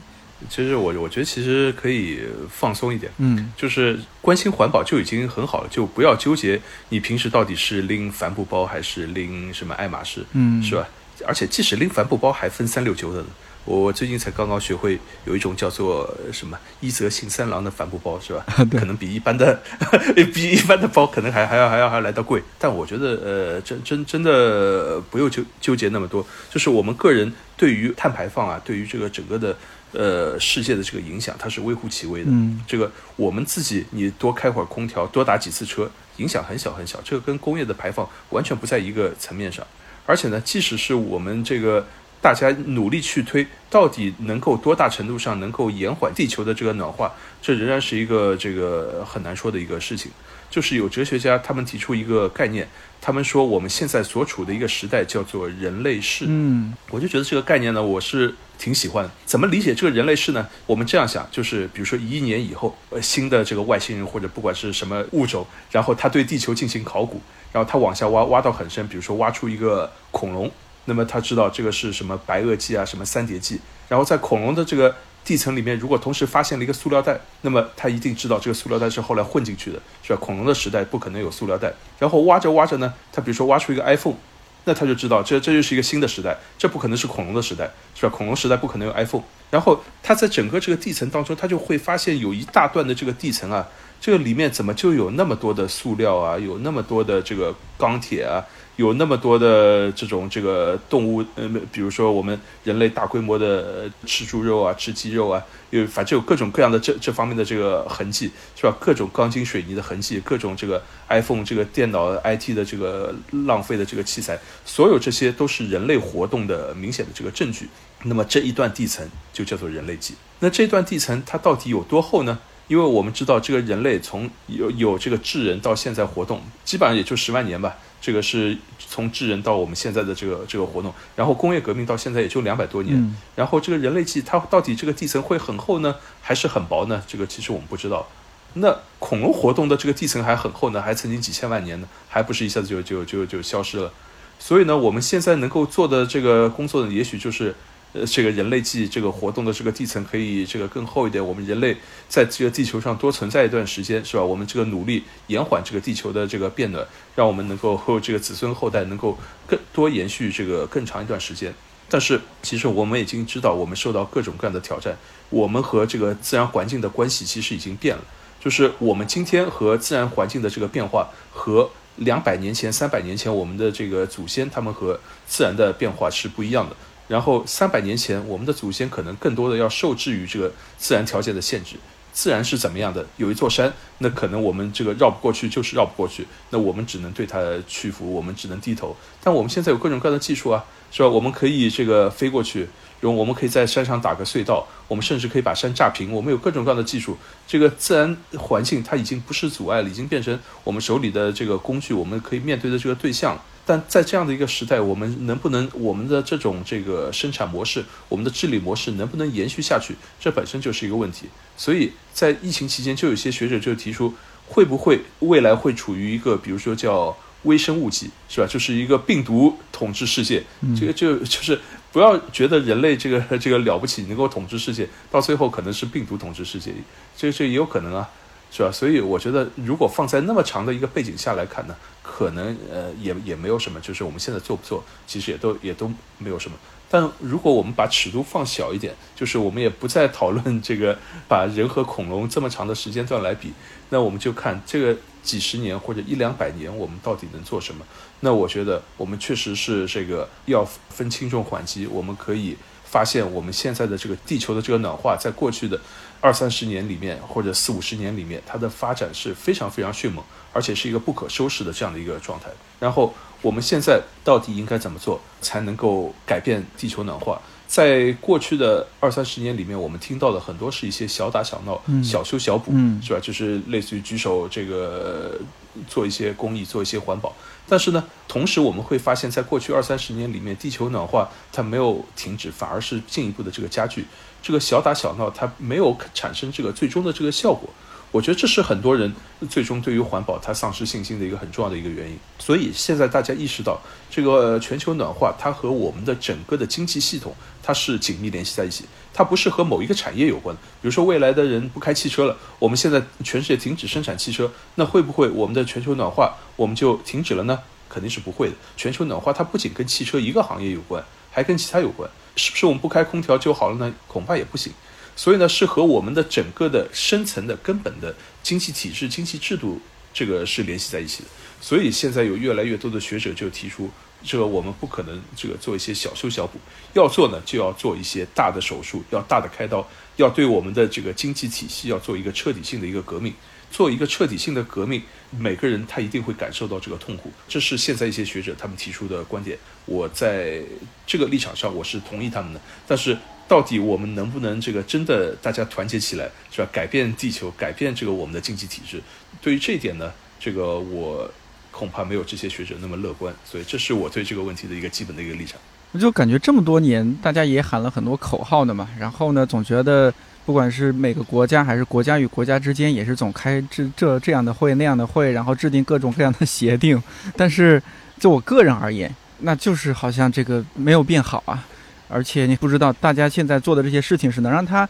[SPEAKER 2] 其实我我觉得其实可以放松一点，
[SPEAKER 1] 嗯，
[SPEAKER 2] 就是关心环保就已经很好了，就不要纠结你平时到底是拎帆布包还是拎什么爱马仕，
[SPEAKER 1] 嗯，
[SPEAKER 2] 是吧？而且即使拎帆布包还分三六九的，我最近才刚刚学会有一种叫做什么一泽信三郎的帆布包，是吧？可能比一般的 比一般的包可能还还要还要还要来得贵。但我觉得呃，真真真的不用纠纠结那么多，就是我们个人对于碳排放啊，对于这个整个的呃世界的这个影响，它是微乎其微的。
[SPEAKER 1] 嗯，
[SPEAKER 2] 这个我们自己你多开会儿空调，多打几次车，影响很小很小。这个跟工业的排放完全不在一个层面上。而且呢，即使是我们这个。大家努力去推，到底能够多大程度上能够延缓地球的这个暖化，这仍然是一个这个很难说的一个事情。就是有哲学家他们提出一个概念，他们说我们现在所处的一个时代叫做人类世。
[SPEAKER 1] 嗯，
[SPEAKER 2] 我就觉得这个概念呢，我是挺喜欢。怎么理解这个人类世呢？我们这样想，就是比如说一亿年以后，呃，新的这个外星人或者不管是什么物种，然后他对地球进行考古，然后他往下挖，挖到很深，比如说挖出一个恐龙。那么他知道这个是什么白垩纪啊，什么三叠纪，然后在恐龙的这个地层里面，如果同时发现了一个塑料袋，那么他一定知道这个塑料袋是后来混进去的，是吧？恐龙的时代不可能有塑料袋。然后挖着挖着呢，他比如说挖出一个 iPhone，那他就知道这这就是一个新的时代，这不可能是恐龙的时代，是吧？恐龙时代不可能有 iPhone。然后他在整个这个地层当中，他就会发现有一大段的这个地层啊，这个里面怎么就有那么多的塑料啊，有那么多的这个钢铁啊？有那么多的这种这个动物，呃，比如说我们人类大规模的吃猪肉啊，吃鸡肉啊，有反正有各种各样的这这方面的这个痕迹，是吧？各种钢筋水泥的痕迹，各种这个 iPhone 这个电脑 IT 的这个浪费的这个器材，所有这些都是人类活动的明显的这个证据。那么这一段地层就叫做人类纪。那这段地层它到底有多厚呢？因为我们知道这个人类从有有这个智人到现在活动，基本上也就十万年吧。这个是从智人到我们现在的这个这个活动，然后工业革命到现在也就两百多年，然后这个人类纪它到底这个地层会很厚呢，还是很薄呢？这个其实我们不知道。那恐龙活动的这个地层还很厚呢，还曾经几千万年呢，还不是一下子就就就就消失了。所以呢，我们现在能够做的这个工作呢，也许就是。呃，这个人类记这个活动的这个地层可以这个更厚一点，我们人类在这个地球上多存在一段时间，是吧？我们这个努力延缓这个地球的这个变暖，让我们能够和这个子孙后代能够更多延续这个更长一段时间。但是其实我们已经知道，我们受到各种各样的挑战，我们和这个自然环境的关系其实已经变了。就是我们今天和自然环境的这个变化，和两百年前、三百年前我们的这个祖先他们和自然的变化是不一样的。然后三百年前，我们的祖先可能更多的要受制于这个自然条件的限制。自然是怎么样的？有一座山，那可能我们这个绕不过去，就是绕不过去。那我们只能对它屈服，我们只能低头。但我们现在有各种各样的技术啊，是吧？我们可以这个飞过去，然后我们可以在山上打个隧道，我们甚至可以把山炸平。我们有各种各样的技术，这个自然环境它已经不是阻碍了，已经变成我们手里的这个工具，我们可以面对的这个对象。但在这样的一个时代，我们能不能我们的这种这个生产模式，我们的治理模式能不能延续下去？这本身就是一个问题。所以在疫情期间，就有些学者就提出，会不会未来会处于一个，比如说叫微生物纪，是吧？就是一个病毒统治世界。这个就就是不要觉得人类这个这个了不起，能够统治世界，到最后可能是病毒统治世界，这这也有可能啊。是吧？所以我觉得，如果放在那么长的一个背景下来看呢，可能呃也也没有什么。就是我们现在做不做，其实也都也都没有什么。但如果我们把尺度放小一点，就是我们也不再讨论这个把人和恐龙这么长的时间段来比，那我们就看这个几十年或者一两百年，我们到底能做什么？那我觉得我们确实是这个要分轻重缓急。我们可以发现，我们现在的这个地球的这个暖化，在过去的。二三十年里面，或者四五十年里面，它的发展是非常非常迅猛，而且是一个不可收拾的这样的一个状态。然后我们现在到底应该怎么做，才能够改变地球暖化？在过去的二三十年里面，我们听到的很多是一些小打小闹、小修小补，是吧？就是类似于举手这个做一些公益、做一些环保。但是呢，同时我们会发现，在过去二三十年里面，地球暖化它没有停止，反而是进一步的这个加剧。这个小打小闹，它没有产生这个最终的这个效果。我觉得这是很多人最终对于环保它丧失信心的一个很重要的一个原因。所以现在大家意识到，这个全球暖化它和我们的整个的经济系统它是紧密联系在一起，它不是和某一个产业有关。比如说未来的人不开汽车了，我们现在全世界停止生产汽车，那会不会我们的全球暖化我们就停止了呢？肯定是不会的。全球暖化它不仅跟汽车一个行业有关，还跟其他有关。是不是我们不开空调就好了呢？恐怕也不行。所以呢，是和我们的整个的深层的根本的经济体制、经济制度这个是联系在一起的。所以现在有越来越多的学者就提出，这个我们不可能这个做一些小修小补，要做呢就要做一些大的手术，要大的开刀，要对我们的这个经济体系要做一个彻底性的一个革命。做一个彻底性的革命，每个人他一定会感受到这个痛苦。这是现在一些学者他们提出的观点，我在这个立场上我是同意他们的。但是到底我们能不能这个真的大家团结起来，是吧？改变地球，改变这个我们的经济体制？对于这一点呢，这个我恐怕没有这些学者那么乐观。所以这是我对这个问题的一个基本的一个立场。
[SPEAKER 1] 我就感觉这么多年，大家也喊了很多口号的嘛，然后呢，总觉得。不管是每个国家，还是国家与国家之间，也是总开这这这样的会那样的会，然后制定各种各样的协定。但是就我个人而言，那就是好像这个没有变好啊。而且你不知道大家现在做的这些事情是能让它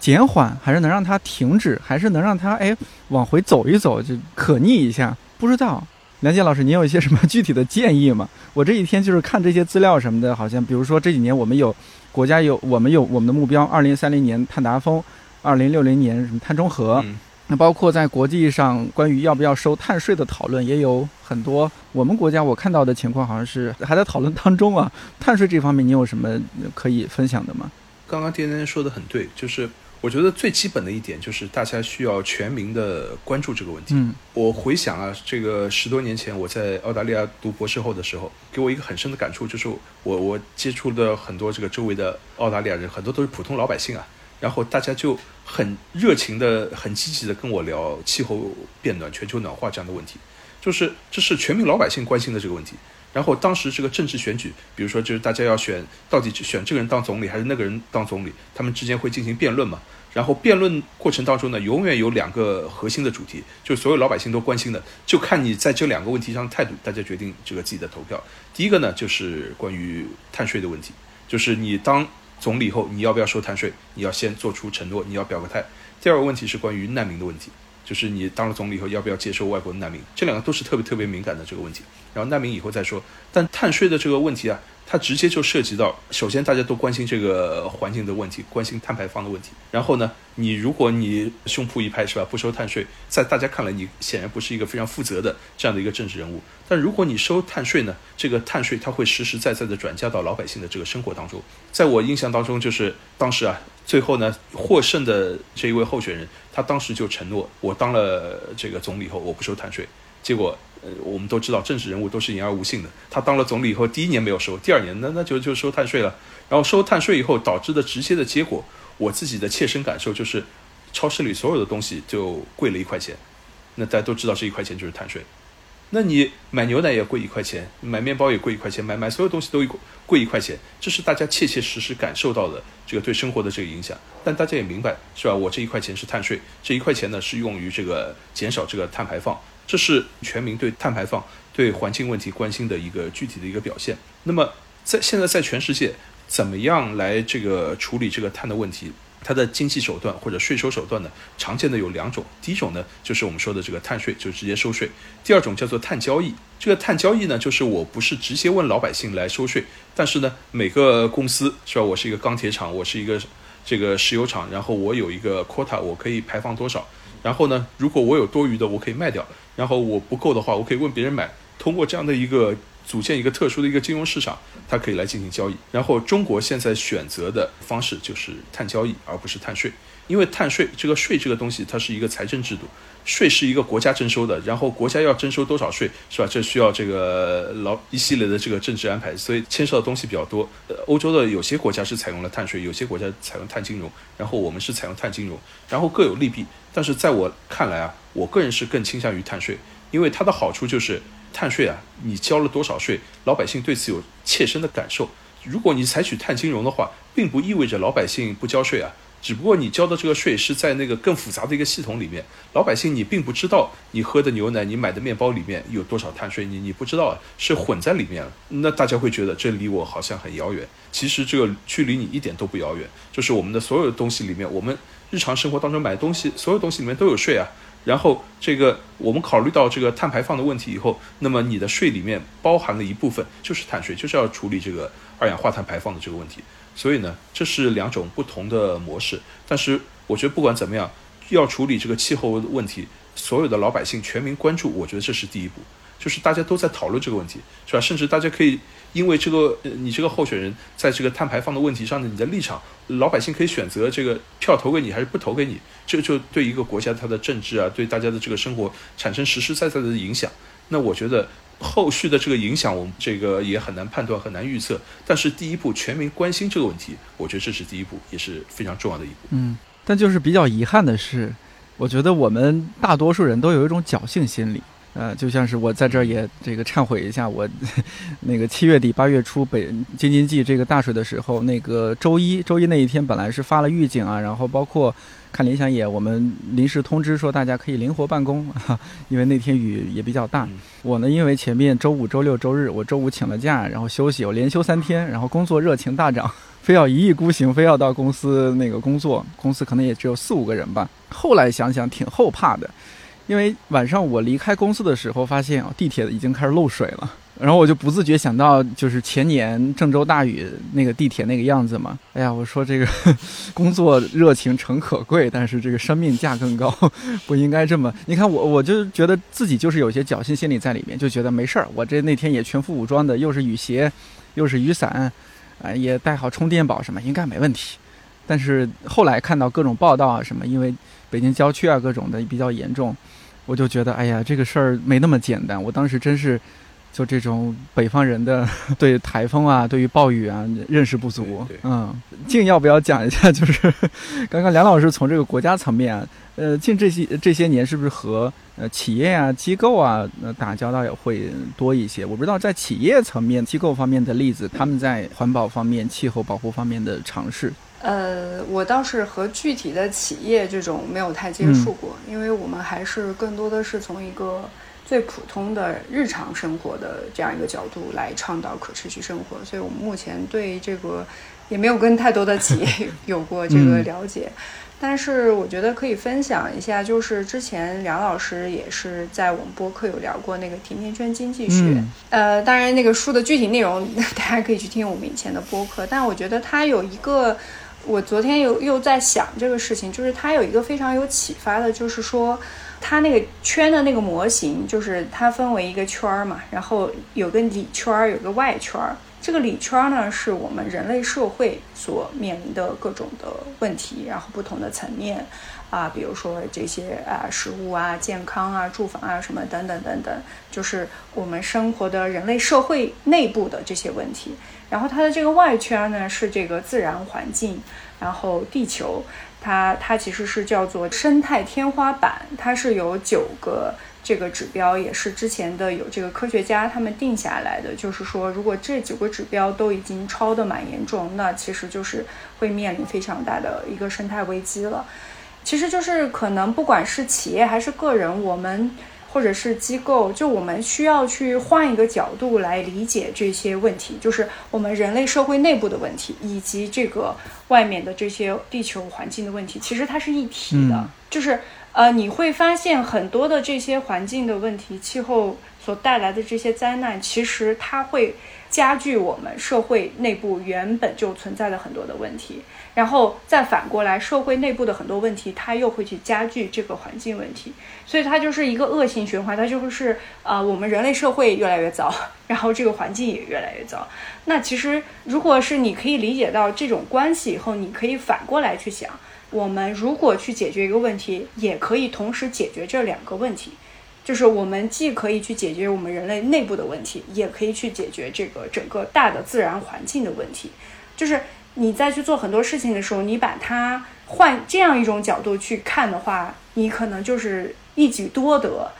[SPEAKER 1] 减缓，还是能让它停止，还是能让它哎往回走一走，就可逆一下，不知道。梁健老师，你有一些什么具体的建议吗？我这几天就是看这些资料什么的，好像比如说这几年我们有。国家有我们有我们的目标，二零三零年碳达峰，二零六零年什么碳中和，那包括在国际上关于要不要收碳税的讨论也有很多。我们国家我看到的情况好像是还在讨论当中啊。碳税这方面你有什么可以分享的吗？
[SPEAKER 2] 刚刚天天说的很对，就是。我觉得最基本的一点就是大家需要全民的关注这个问题。
[SPEAKER 1] 嗯，
[SPEAKER 2] 我回想啊，这个十多年前我在澳大利亚读博士后的时候，给我一个很深的感触，就是我我接触的很多这个周围的澳大利亚人，很多都是普通老百姓啊，然后大家就很热情的、很积极的跟我聊气候变暖、全球暖化这样的问题，就是这是全民老百姓关心的这个问题。然后当时这个政治选举，比如说就是大家要选到底选这个人当总理还是那个人当总理，他们之间会进行辩论嘛。然后辩论过程当中呢，永远有两个核心的主题，就是所有老百姓都关心的，就看你在这两个问题上态度，大家决定这个自己的投票。第一个呢，就是关于碳税的问题，就是你当总理后你要不要收碳税，你要先做出承诺，你要表个态。第二个问题是关于难民的问题。就是你当了总理以后要不要接受外国的难民，这两个都是特别特别敏感的这个问题。然后难民以后再说，但碳税的这个问题啊，它直接就涉及到，首先大家都关心这个环境的问题，关心碳排放的问题。然后呢，你如果你胸脯一拍是吧，不收碳税，在大家看来你显然不是一个非常负责的这样的一个政治人物。但如果你收碳税呢，这个碳税它会实实在在的转嫁到老百姓的这个生活当中。在我印象当中，就是当时啊。最后呢，获胜的这一位候选人，他当时就承诺，我当了这个总理后，我不收碳税。结果，呃，我们都知道，政治人物都是言而无信的。他当了总理以后，第一年没有收，第二年那那就就收碳税了。然后收碳税以后导致的直接的结果，我自己的切身感受就是，超市里所有的东西就贵了一块钱。那大家都知道，这一块钱就是碳税。那你买牛奶也贵一块钱，买面包也贵一块钱，买买所有东西都贵一块钱，这是大家切切实实感受到的这个对生活的这个影响。但大家也明白，是吧？我这一块钱是碳税，这一块钱呢是用于这个减少这个碳排放，这是全民对碳排放、对环境问题关心的一个具体的一个表现。那么在现在在全世界，怎么样来这个处理这个碳的问题？它的经济手段或者税收手段呢，常见的有两种。第一种呢，就是我们说的这个碳税，就直接收税；第二种叫做碳交易。这个碳交易呢，就是我不是直接问老百姓来收税，但是呢，每个公司是吧？我是一个钢铁厂，我是一个这个石油厂，然后我有一个 quota，我可以排放多少？然后呢，如果我有多余的，我可以卖掉；然后我不够的话，我可以问别人买。通过这样的一个。组建一个特殊的一个金融市场，它可以来进行交易。然后中国现在选择的方式就是碳交易，而不是碳税。因为碳税这个税这个东西，它是一个财政制度，税是一个国家征收的，然后国家要征收多少税，是吧？这需要这个老一系列的这个政治安排，所以牵涉的东西比较多。欧洲的有些国家是采用了碳税，有些国家采用碳金融，然后我们是采用碳金融，然后各有利弊。但是在我看来啊，我个人是更倾向于碳税，因为它的好处就是。碳税啊，你交了多少税，老百姓对此有切身的感受。如果你采取碳金融的话，并不意味着老百姓不交税啊，只不过你交的这个税是在那个更复杂的一个系统里面，老百姓你并不知道你喝的牛奶、你买的面包里面有多少碳税，你你不知道，是混在里面了。那大家会觉得这离我好像很遥远，其实这个距离你一点都不遥远，就是我们的所有的东西里面，我们日常生活当中买东西，所有东西里面都有税啊。然后这个我们考虑到这个碳排放的问题以后，那么你的税里面包含了一部分就是碳税，就是要处理这个二氧化碳排放的这个问题。所以呢，这是两种不同的模式。但是我觉得不管怎么样，要处理这个气候问题，所有的老百姓全民关注，我觉得这是第一步。就是大家都在讨论这个问题，是吧？甚至大家可以因为这个，你这个候选人在这个碳排放的问题上的你的立场，老百姓可以选择这个票投给你还是不投给你，这就对一个国家它的政治啊，对大家的这个生活产生实实在在的影响。那我觉得后续的这个影响，我们这个也很难判断，很难预测。但是第一步，全民关心这个问题，我觉得这是第一步，也是非常重要的一步。
[SPEAKER 1] 嗯，但就是比较遗憾的是，我觉得我们大多数人都有一种侥幸心理。呃，就像是我在这儿也这个忏悔一下，我那个七月底八月初北京津冀这个大水的时候，那个周一周一那一天本来是发了预警啊，然后包括看理想也我们临时通知说大家可以灵活办公，因为那天雨也比较大。我呢，因为前面周五、周六、周日，我周五请了假，然后休息，我连休三天，然后工作热情大涨，非要一意孤行，非要到公司那个工作，公司可能也只有四五个人吧。后来想想挺后怕的。因为晚上我离开公司的时候，发现啊地铁已经开始漏水了，然后我就不自觉想到，就是前年郑州大雨那个地铁那个样子嘛。哎呀，我说这个 工作热情诚可贵，但是这个生命价更高，不应该这么。你看我，我就觉得自己就是有些侥幸心理在里面，就觉得没事儿。我这那天也全副武装的，又是雨鞋，又是雨伞，啊，也带好充电宝什么，应该没问题。但是后来看到各种报道啊什么，因为北京郊区啊各种的比较严重。我就觉得，哎呀，这个事儿没那么简单。我当时真是，就这种北方人的对台风啊、对于暴雨啊认识不足。嗯，静要不要讲一下？就是 刚刚梁老师从这个国家层面，呃，近这些这些年是不是和呃企业啊、机构啊呃打交道也会多一些？我不知道在企业层面、机构方面的例子，他们在环保方面、气候保护方面的尝试。
[SPEAKER 3] 呃，我倒是和具体的企业这种没有太接触过，因为我们还是更多的是从一个最普通的日常生活的这样一个角度来倡导可持续生活，所以我们目前对这个也没有跟太多的企业 有过这个了解。但是我觉得可以分享一下，就是之前梁老师也是在我们播客有聊过那个甜甜圈经济学。呃，当然那个书的具体内容 大家可以去听我们以前的播客，但我觉得它有一个。我昨天又又在想这个事情，就是它有一个非常有启发的，就是说，它那个圈的那个模型，就是它分为一个圈儿嘛，然后有个里圈儿，有个外圈儿。这个里圈儿呢，是我们人类社会所面临的各种的问题，然后不同的层面啊，比如说这些啊，食物啊、健康啊、住房啊什么等等等等，就是我们生活的人类社会内部的这些问题。然后它的这个外圈呢是这个自然环境，然后地球，它它其实是叫做生态天花板，它是有九个这个指标，也是之前的有这个科学家他们定下来的，就是说如果这九个指标都已经超的蛮严重，那其实就是会面临非常大的一个生态危机了。其实就是可能不管是企业还是个人，我们。或者是机构，就我们需要去换一个角度来理解这些问题，就是我们人类社会内部的问题，以及这个外面的这些地球环境的问题，其实它是一体的。就是呃，你会发现很多的这些环境的问题，气候所带来的这些灾难，其实它会加剧我们社会内部原本就存在的很多的问题。然后再反过来，社会内部的很多问题，它又会去加剧这个环境问题，所以它就是一个恶性循环。它就是啊，我们人类社会越来越糟，然后这个环境也越来越糟。那其实，如果是你可以理解到这种关系以后，你可以反过来去想，我们如果去解决一个问题，也可以同时解决这两个问题，就是我们既可以去解决我们人类内部的问题，也可以去解决这个整个大的自然环境的问题，就是。你再去做很多事情的时候，你把它换这样一种角度去看的话，你可能就是一举多得。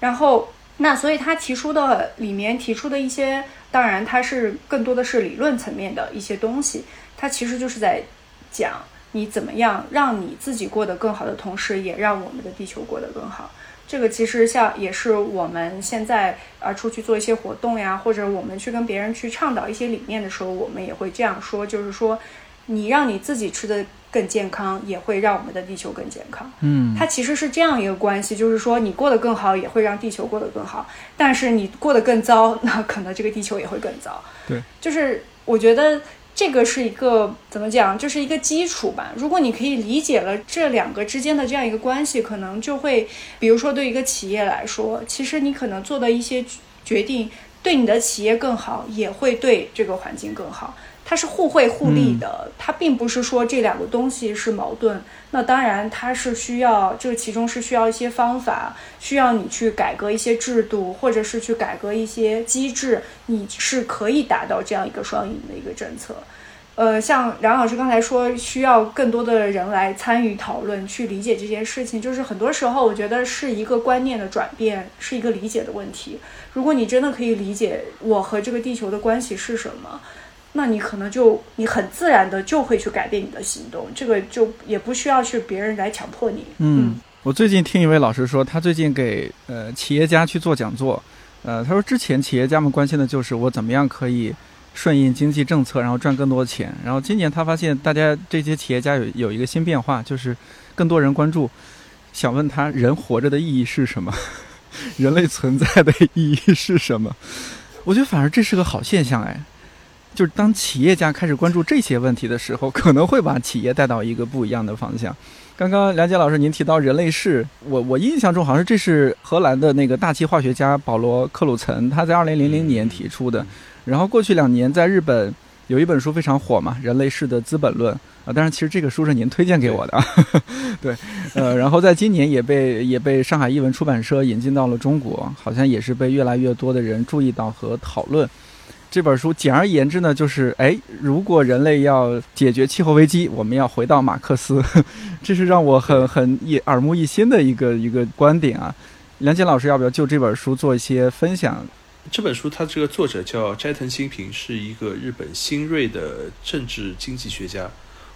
[SPEAKER 3] 然后，那所以他提出的里面提出的一些，当然它是更多的是理论层面的一些东西，它其实就是在讲你怎么样让你自己过得更好的同时，也让我们的地球过得更好。这个其实像也是我们现在啊出去做一些活动呀，或者我们去跟别人去倡导一些理念的时候，我们也会这样说，就是说，你让你自己吃的。更健康，也会让我们的地球更健康。
[SPEAKER 1] 嗯，
[SPEAKER 3] 它其实是这样一个关系，就是说你过得更好，也会让地球过得更好。但是你过得更糟，那可能这个地球也会更糟。
[SPEAKER 1] 对，
[SPEAKER 3] 就是我觉得这个是一个怎么讲，就是一个基础吧。如果你可以理解了这两个之间的这样一个关系，可能就会，比如说对一个企业来说，其实你可能做的一些决定，对你的企业更好，也会对这个环境更好。它是互惠互利的，它并不是说这两个东西是矛盾。那当然，它是需要这个其中是需要一些方法，需要你去改革一些制度，或者是去改革一些机制，你是可以达到这样一个双赢的一个政策。呃，像梁老师刚才说，需要更多的人来参与讨论，去理解这件事情。就是很多时候，我觉得是一个观念的转变，是一个理解的问题。如果你真的可以理解我和这个地球的关系是什么。那你可能就你很自然的就会去改变你的行动，这个就也不需要去别人来强迫你。
[SPEAKER 1] 嗯，我最近听一位老师说，他最近给呃企业家去做讲座，呃，他说之前企业家们关心的就是我怎么样可以顺应经济政策，然后赚更多的钱。然后今年他发现大家这些企业家有有一个新变化，就是更多人关注，想问他人活着的意义是什么，人类存在的意义是什么？我觉得反而这是个好现象，哎。就是当企业家开始关注这些问题的时候，可能会把企业带到一个不一样的方向。刚刚梁杰老师您提到人类世，我我印象中好像这是荷兰的那个大气化学家保罗克鲁岑他在二零零零年提出的。然后过去两年在日本有一本书非常火嘛，《人类世的资本论》啊，当然其实这个书是您推荐给我的，对，呃，然后在今年也被也被上海译文出版社引进到了中国，好像也是被越来越多的人注意到和讨论。这本书简而言之呢，就是哎，如果人类要解决气候危机，我们要回到马克思，这是让我很很一耳目一新的一个一个观点啊。梁杰老师，要不要就这本书做一些分享？
[SPEAKER 2] 这本书它这个作者叫斋藤新平，是一个日本新锐的政治经济学家，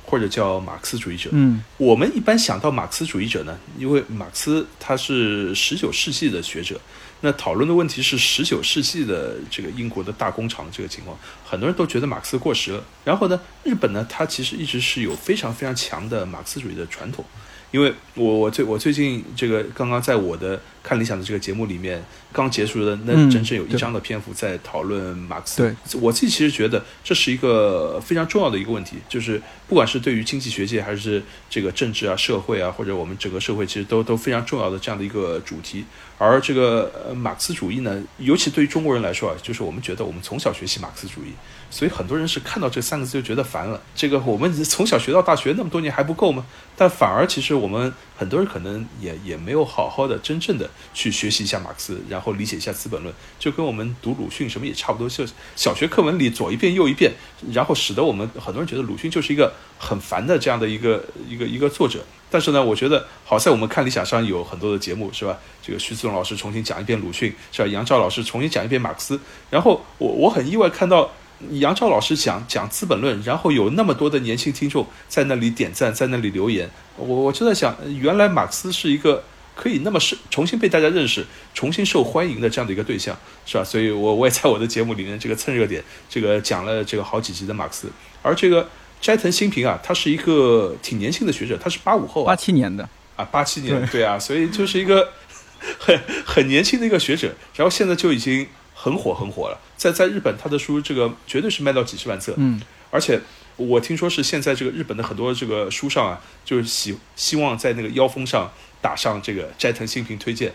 [SPEAKER 2] 或者叫马克思主义者。
[SPEAKER 1] 嗯，
[SPEAKER 2] 我们一般想到马克思主义者呢，因为马克思他是十九世纪的学者。那讨论的问题是十九世纪的这个英国的大工厂这个情况，很多人都觉得马克思过时了。然后呢，日本呢，它其实一直是有非常非常强的马克思主义的传统。因为我我最我最近这个刚刚在我的看理想的这个节目里面刚结束的那整整有一章的篇幅在讨论马克思。
[SPEAKER 1] 对，
[SPEAKER 2] 我自己其实觉得这是一个非常重要的一个问题，就是不管是对于经济学界还是这个政治啊、社会啊，或者我们整个社会，其实都都非常重要的这样的一个主题。而这个呃马克思主义呢，尤其对于中国人来说啊，就是我们觉得我们从小学习马克思主义，所以很多人是看到这三个字就觉得烦了。这个我们从小学到大学那么多年还不够吗？但反而其实我们很多人可能也也没有好好的真正的去学习一下马克思，然后理解一下《资本论》，就跟我们读鲁迅什么也差不多，就小学课文里左一遍右一遍，然后使得我们很多人觉得鲁迅就是一个很烦的这样的一个一个一个作者。但是呢，我觉得好在我们看理想上有很多的节目，是吧？这个徐子龙老师重新讲一遍鲁迅，是吧？杨照老师重新讲一遍马克思。然后我我很意外看到杨照老师讲讲《资本论》，然后有那么多的年轻听众在那里点赞，在那里留言。我我就在想，原来马克思是一个可以那么是重新被大家认识、重新受欢迎的这样的一个对象，是吧？所以我我也在我的节目里面这个蹭热点，这个讲了这个好几集的马克思，而这个。斋藤新平啊，他是一个挺年轻的学者，他是八五后，
[SPEAKER 1] 八七年的
[SPEAKER 2] 啊，八七年，对啊，所以就是一个很很年轻的一个学者，然后现在就已经很火很火了，在在日本他的书这个绝对是卖到几十万册，
[SPEAKER 1] 嗯，
[SPEAKER 2] 而且我听说是现在这个日本的很多这个书上啊，就是希希望在那个腰封上打上这个斋藤新平推荐，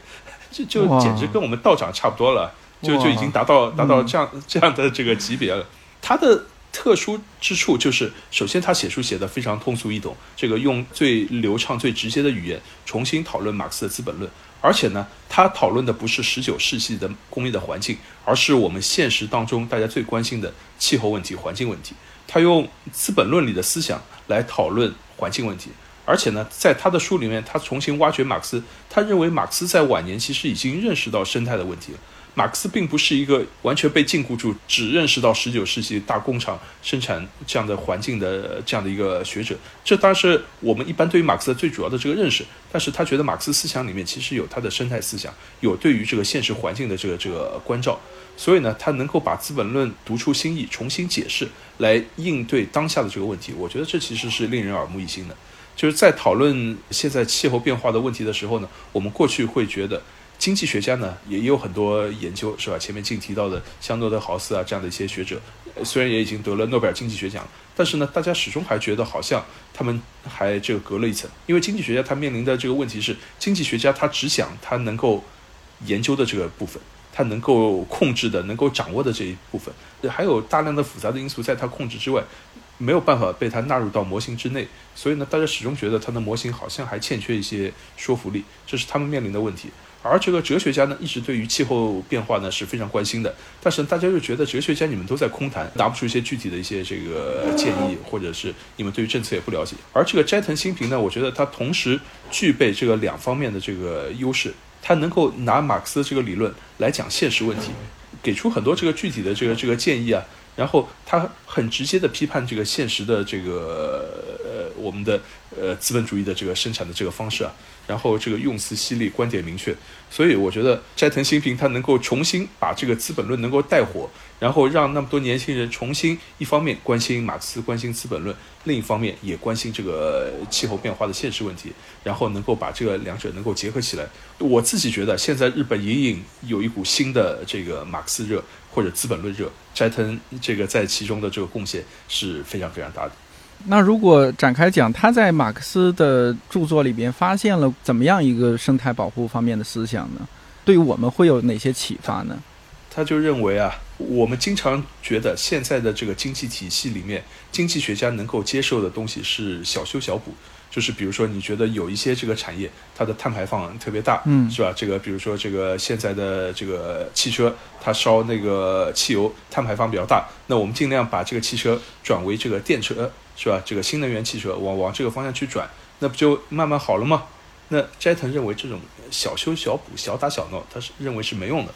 [SPEAKER 2] 这 就简直跟我们道长差不多了，就就已经达到达到这样这样的这个级别了，他的。特殊之处就是，首先他写书写的非常通俗易懂，这个用最流畅、最直接的语言重新讨论马克思的《资本论》，而且呢，他讨论的不是十九世纪的工业的环境，而是我们现实当中大家最关心的气候问题、环境问题。他用《资本论》里的思想来讨论环境问题，而且呢，在他的书里面，他重新挖掘马克思，他认为马克思在晚年其实已经认识到生态的问题。马克思并不是一个完全被禁锢住，只认识到十九世纪大工厂生产这样的环境的这样的一个学者。这当然是我们一般对于马克思最主要的这个认识。但是他觉得马克思思想里面其实有他的生态思想，有对于这个现实环境的这个这个关照。所以呢，他能够把《资本论》读出新意，重新解释来应对当下的这个问题。我觉得这其实是令人耳目一新的。就是在讨论现在气候变化的问题的时候呢，我们过去会觉得。经济学家呢也有很多研究，是吧？前面净提到的像诺德豪斯啊这样的一些学者，虽然也已经得了诺贝尔经济学奖，但是呢，大家始终还觉得好像他们还这个隔了一层。因为经济学家他面临的这个问题是，经济学家他只想他能够研究的这个部分，他能够控制的、能够掌握的这一部分，还有大量的复杂的因素在他控制之外，没有办法被他纳入到模型之内。所以呢，大家始终觉得他的模型好像还欠缺一些说服力，这是他们面临的问题。而这个哲学家呢，一直对于气候变化呢是非常关心的，但是大家又觉得哲学家你们都在空谈，拿不出一些具体的一些这个建议，或者是你们对于政策也不了解。而这个斋藤新平呢，我觉得他同时具备这个两方面的这个优势，他能够拿马克思这个理论来讲现实问题，给出很多这个具体的这个这个建议啊，然后他很直接的批判这个现实的这个呃我们的呃资本主义的这个生产的这个方式啊。然后这个用词犀利，观点明确，所以我觉得斋藤新平他能够重新把这个《资本论》能够带火，然后让那么多年轻人重新一方面关心马克思、关心《资本论》，另一方面也关心这个气候变化的现实问题，然后能够把这个两者能够结合起来。我自己觉得现在日本隐隐有一股新的这个马克思热或者《资本论》热，斋藤这个在其中的这个贡献是非常非常大的。
[SPEAKER 1] 那如果展开讲，他在马克思的著作里边发现了怎么样一个生态保护方面的思想呢？对于我们会有哪些启发呢？
[SPEAKER 2] 他就认为啊，我们经常觉得现在的这个经济体系里面，经济学家能够接受的东西是小修小补。就是比如说，你觉得有一些这个产业，它的碳排放特别大，
[SPEAKER 1] 嗯，
[SPEAKER 2] 是吧？这个比如说这个现在的这个汽车，它烧那个汽油，碳排放比较大，那我们尽量把这个汽车转为这个电车，是吧？这个新能源汽车往往这个方向去转，那不就慢慢好了吗？那斋藤认为这种小修小补、小打小闹，他是认为是没用的。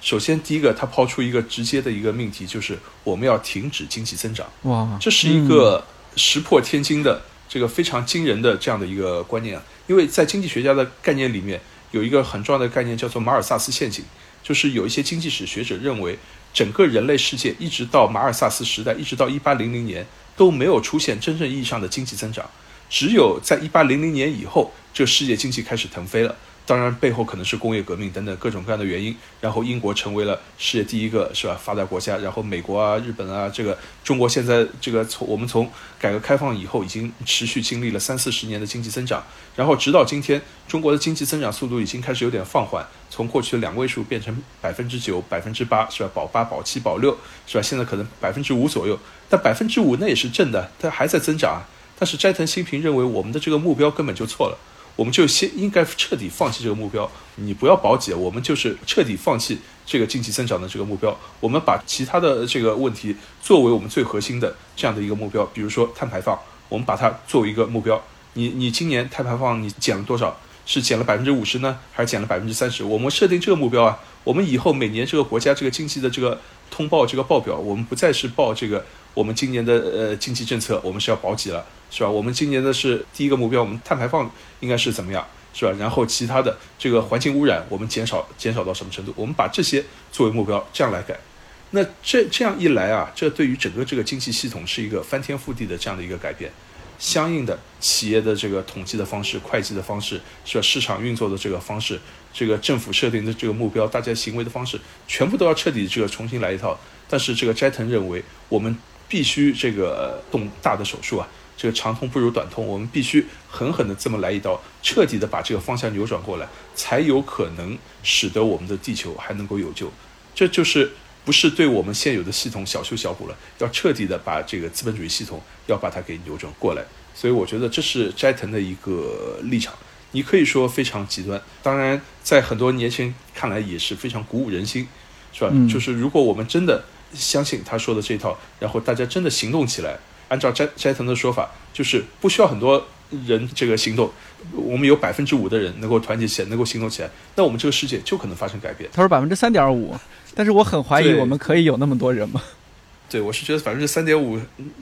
[SPEAKER 2] 首先，第一个，他抛出一个直接的一个命题，就是我们要停止经济增长。
[SPEAKER 1] 哇，
[SPEAKER 2] 这是一个石破天惊的。这个非常惊人的这样的一个观念啊，因为在经济学家的概念里面，有一个很重要的概念叫做马尔萨斯陷阱，就是有一些经济史学者认为，整个人类世界一直到马尔萨斯时代，一直到一八零零年都没有出现真正意义上的经济增长，只有在一八零零年以后，这世界经济开始腾飞了。当然，背后可能是工业革命等等各种各样的原因。然后英国成为了世界第一个是吧发达国家。然后美国啊、日本啊，这个中国现在这个从我们从改革开放以后，已经持续经历了三四十年的经济增长。然后直到今天，中国的经济增长速度已经开始有点放缓，从过去的两位数变成百分之九、百分之八是吧？保八、保七、保六是吧？现在可能百分之五左右，但百分之五那也是正的，它还在增长啊。但是斋藤新平认为，我们的这个目标根本就错了。我们就先应该彻底放弃这个目标，你不要保几，我们就是彻底放弃这个经济增长的这个目标。我们把其他的这个问题作为我们最核心的这样的一个目标，比如说碳排放，我们把它作为一个目标。你你今年碳排放你减了多少？是减了百分之五十呢，还是减了百分之三十？我们设定这个目标啊，我们以后每年这个国家这个经济的这个通报这个报表，我们不再是报这个我们今年的呃经济政策，我们是要保几了。是吧？我们今年的是第一个目标，我们碳排放应该是怎么样？是吧？然后其他的这个环境污染，我们减少减少到什么程度？我们把这些作为目标，这样来改。那这这样一来啊，这对于整个这个经济系统是一个翻天覆地的这样的一个改变。相应的企业的这个统计的方式、会计的方式，是吧？市场运作的这个方式，这个政府设定的这个目标，大家行为的方式，全部都要彻底这个重新来一套。但是这个斋藤认为，我们必须这个动大的手术啊。这个长痛不如短痛，我们必须狠狠的这么来一刀，彻底的把这个方向扭转过来，才有可能使得我们的地球还能够有救。这就是不是对我们现有的系统小修小补了，要彻底的把这个资本主义系统要把它给扭转过来。所以我觉得这是斋藤的一个立场，你可以说非常极端，当然在很多年轻人看来也是非常鼓舞人心，是吧？就是如果我们真的相信他说的这套，然后大家真的行动起来。按照斋斋藤的说法，就是不需要很多人这个行动，我们有百分之五的人能够团结起来，能够行动起来，那我们这个世界就可能发生改变。
[SPEAKER 1] 他说百分之三点五，但是我很怀疑我们可以有那么多人吗？
[SPEAKER 2] 对，我是觉得百分之三点五，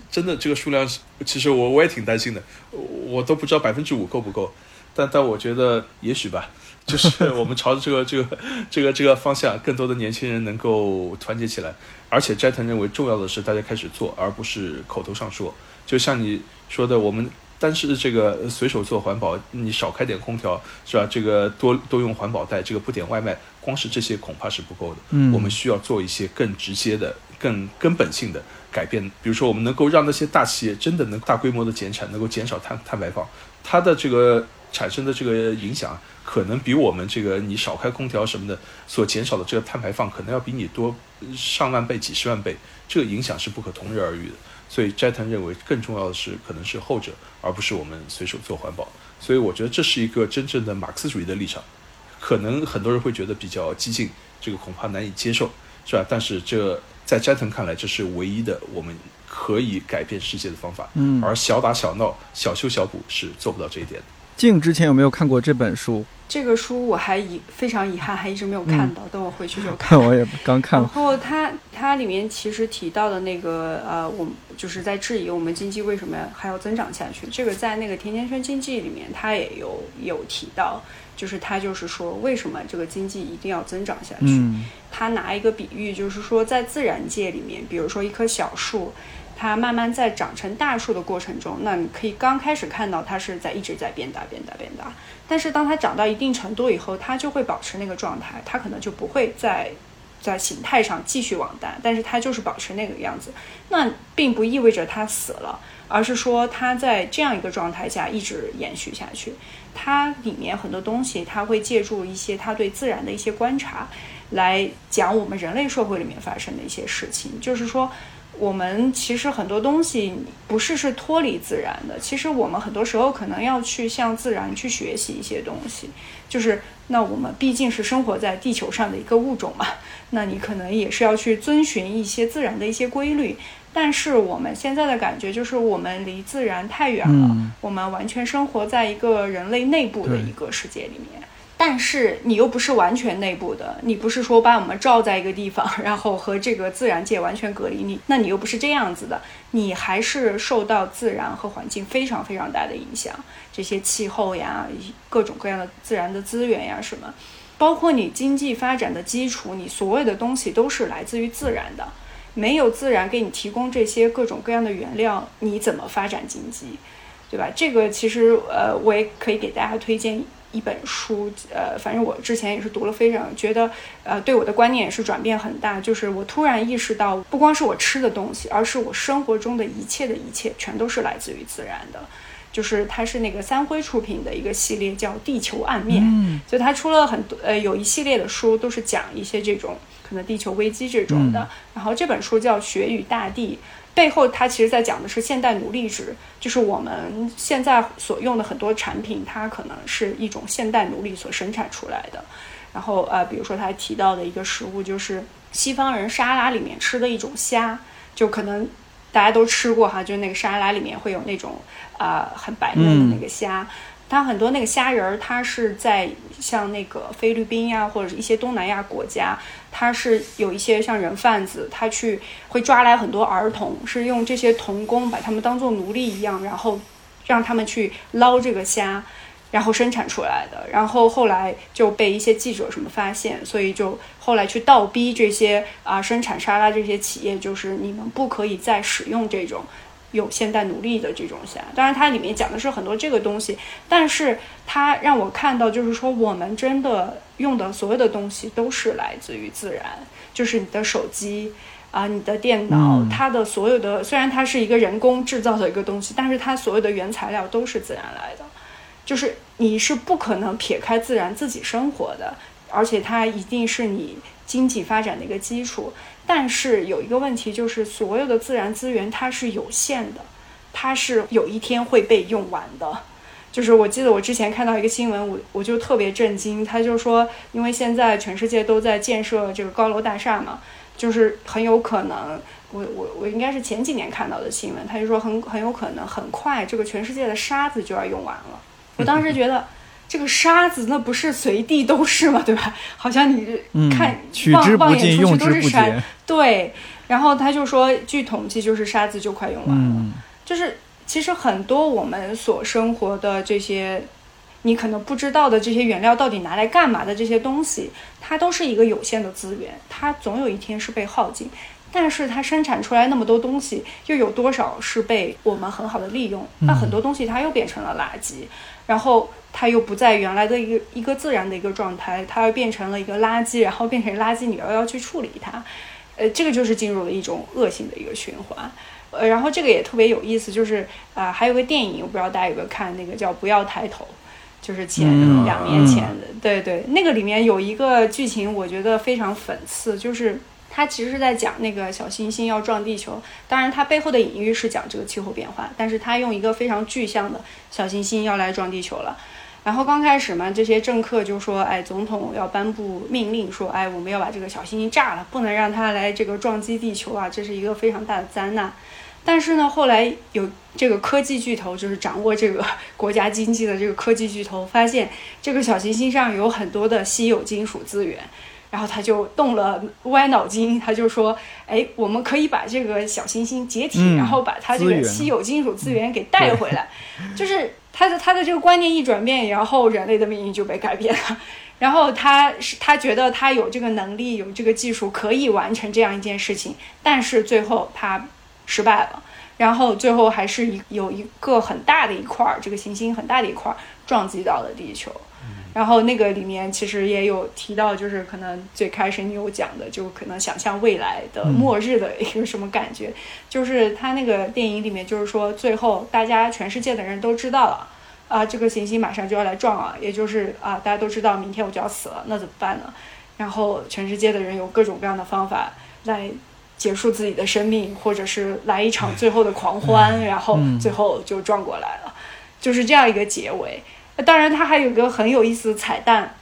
[SPEAKER 2] 真的这个数量，其实我我也挺担心的，我都不知道百分之五够不够，但但我觉得也许吧，就是我们朝着这个这个这个这个方向，更多的年轻人能够团结起来，而且斋藤认为重要的是大家开始做，而不是口头上说。就像你说的，我们单是这个随手做环保，你少开点空调是吧？这个多多用环保袋，这个不点外卖，光是这些恐怕是不够的。
[SPEAKER 1] 嗯，
[SPEAKER 2] 我们需要做一些更直接的。更根本性的改变，比如说，我们能够让那些大企业真的能大规模的减产，能够减少碳碳排放，它的这个产生的这个影响，可能比我们这个你少开空调什么的所减少的这个碳排放，可能要比你多上万倍、几十万倍，这个影响是不可同日而语的。所以斋藤认为，更重要的是可能是后者，而不是我们随手做环保。所以我觉得这是一个真正的马克思主义的立场，可能很多人会觉得比较激进，这个恐怕难以接受，是吧？但是这。在斋藤看来，这是唯一的我们可以改变世界的方法。
[SPEAKER 1] 嗯，
[SPEAKER 2] 而小打小闹、小修小补是做不到这一点的。
[SPEAKER 1] 静之前有没有看过这本书？
[SPEAKER 3] 这个书我还遗非常遗憾，还一直没有看到。等我回去就看。
[SPEAKER 1] 我也刚看。
[SPEAKER 3] 然后它它里面其实提到的那个呃，我们就是在质疑我们经济为什么还要增长下去。这个在那个甜甜圈经济里面，它也有有提到。就是它就是说，为什么这个经济一定要增长下去？它拿一个比喻，就是说，在自然界里面，比如说一棵小树，它慢慢在长成大树的过程中，那你可以刚开始看到它是在一直在变大、变大、变大。但是当它长到一定程度以后，它就会保持那个状态，它可能就不会再在形态上继续往大，但是它就是保持那个样子。那并不意味着它死了，而是说它在这样一个状态下一直延续下去。它里面很多东西，它会借助一些它对自然的一些观察，来讲我们人类社会里面发生的一些事情。就是说，我们其实很多东西不是是脱离自然的，其实我们很多时候可能要去向自然去学习一些东西。就是那我们毕竟是生活在地球上的一个物种嘛，那你可能也是要去遵循一些自然的一些规律。但是我们现在的感觉就是，我们离自然太远了，我们完全生活在一个人类内部的一个世界里面。但是你又不是完全内部的，你不是说把我们罩在一个地方，然后和这个自然界完全隔离，你那你又不是这样子的，你还是受到自然和环境非常非常大的影响。这些气候呀，各种各样的自然的资源呀，什么，包括你经济发展的基础，你所有的东西都是来自于自然的。没有自然给你提供这些各种各样的原料，你怎么发展经济，对吧？这个其实呃，我也可以给大家推荐一本书，呃，反正我之前也是读了，非常觉得呃，对我的观念也是转变很大。就是我突然意识到，不光是我吃的东西，而是我生活中的一切的一切，全都是来自于自然的。就是它是那个三辉出品的一个系列，叫《地球暗面》，嗯、所以它出了很多呃，有一系列的书，都是讲一些这种。可能地球危机这种的，然后这本书叫《雪与大地》，背后它其实在讲的是现代奴隶制，就是我们现在所用的很多产品，它可能是一种现代奴隶所生产出来的。然后呃，比如说他提到的一个食物，就是西方人沙拉里面吃的一种虾，就可能大家都吃过哈，就是那个沙拉里面会有那种啊很白嫩的那个虾。它很多那个虾仁儿，它是在像那个菲律宾呀，或者一些东南亚国家，他是有一些像人贩子，他去会抓来很多儿童，是用这些童工把他们当做奴隶一样，然后让他们去捞这个虾，然后生产出来的。然后后来就被一些记者什么发现，所以就后来去倒逼这些啊生产沙拉这些企业，就是你们不可以再使用这种。有现代努力的这种虾，当然它里面讲的是很多这个东西，但是它让我看到，就是说我们真的用的所有的东西都是来自于自然，就是你的手机啊，你的电脑，它的所有的虽然它是一个人工制造的一个东西，但是它所有的原材料都是自然来的，就是你是不可能撇开自然自己生活的，而且它一定是你经济发展的一个基础。但是有一个问题，就是所有的自然资源它是有限的，它是有一天会被用完的。就是我记得我之前看到一个新闻，我我就特别震惊，他就说，因为现在全世界都在建设这个高楼大厦嘛，就是很有可能，我我我应该是前几年看到的新闻，他就说很很有可能很快这个全世界的沙子就要用完了。我当时觉得这个沙子那不是随地都是嘛，对吧？好像你看
[SPEAKER 1] 取之不尽，用之不竭。
[SPEAKER 3] 对，然后他就说，据统计就是沙子就快用完了，就是。其实很多我们所生活的这些，你可能不知道的这些原料到底拿来干嘛的这些东西，它都是一个有限的资源，它总有一天是被耗尽。但是它生产出来那么多东西，又有多少是被我们很好的利用？那很多东西它又变成了垃圾，然后它又不在原来的一个一个自然的一个状态，它又变成了一个垃圾，然后变成垃圾，你又要去处理它，呃，这个就是进入了一种恶性的一个循环。呃，然后这个也特别有意思，就是啊，还有个电影，我不知道大家有没有看，那个叫《不要抬头》，就是前两年前的，对对，那个里面有一个剧情，我觉得非常讽刺，就是它其实是在讲那个小行星要撞地球，当然它背后的隐喻是讲这个气候变化，但是它用一个非常具象的小行星要来撞地球了。然后刚开始嘛，这些政客就说，哎，总统要颁布命令，说，哎，我们要把这个小行星炸了，不能让它来这个撞击地球啊，这是一个非常大的灾难。但是呢，后来有这个科技巨头，就是掌握这个国家经济的这个科技巨头，发现这个小行星上有很多的稀有金属资源，然后他就动了歪脑筋，他就说：“哎，我们可以把这个小行星解体，然后把它这个稀有金属资源给带回来。”就是他的他的这个观念一转变，然后人类的命运就被改变了。然后他是他觉得他有这个能力，有这个技术可以完成这样一件事情，但是最后他。失败了，然后最后还是一有一个很大的一块儿，这个行星很大的一块儿撞击到了地球。然后那个里面其实也有提到，就是可能最开始你有讲的，就可能想象未来的末日的一个什么感觉。就是他那个电影里面，就是说最后大家全世界的人都知道了啊，这个行星马上就要来撞了，也就是啊，大家都知道明天我就要死了，那怎么办呢？然后全世界的人有各种各样的方法来。结束自己的生命，或者是来一场最后的狂欢，然后最后就撞过来了，就是这样一个结尾。当然，它还有一个很有意思的彩蛋，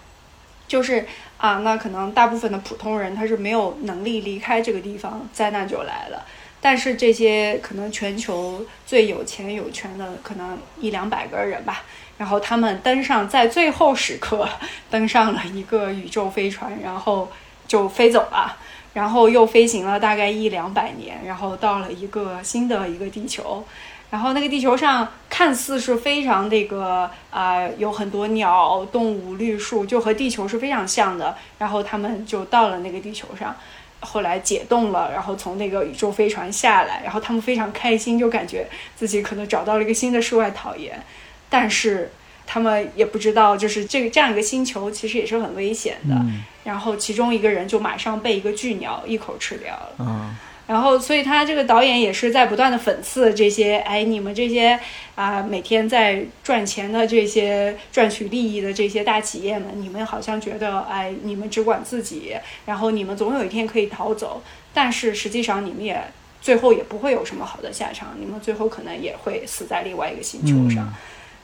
[SPEAKER 3] 就是啊，那可能大部分的普通人他是没有能力离开这个地方，灾难就来了。但是这些可能全球最有钱有权的，可能一两百个人吧，然后他们登上在最后时刻登上了一个宇宙飞船，然后就飞走了。然后又飞行了大概一两百年，然后到了一个新的一个地球，然后那个地球上看似是非常那个啊，有很多鸟、动物、绿树，就和地球是非常像的。然后他们就到了那个地球上，后来解冻了，然后从那个宇宙飞船下来，然后他们非常开心，就感觉自己可能找到了一个新的世外桃源，但是。他们也不知道，就是这个这样一个星球其实也是很危险的。然后其中一个人就马上被一个巨鸟一口吃掉了。然后，所以他这个导演也是在不断的讽刺这些，哎，你们这些啊每天在赚钱的这些赚取利益的这些大企业们，你们好像觉得，哎，你们只管自己，然后你们总有一天可以逃走，但是实际上你们也最后也不会有什么好的下场，你们最后可能也会死在另外一个星球上。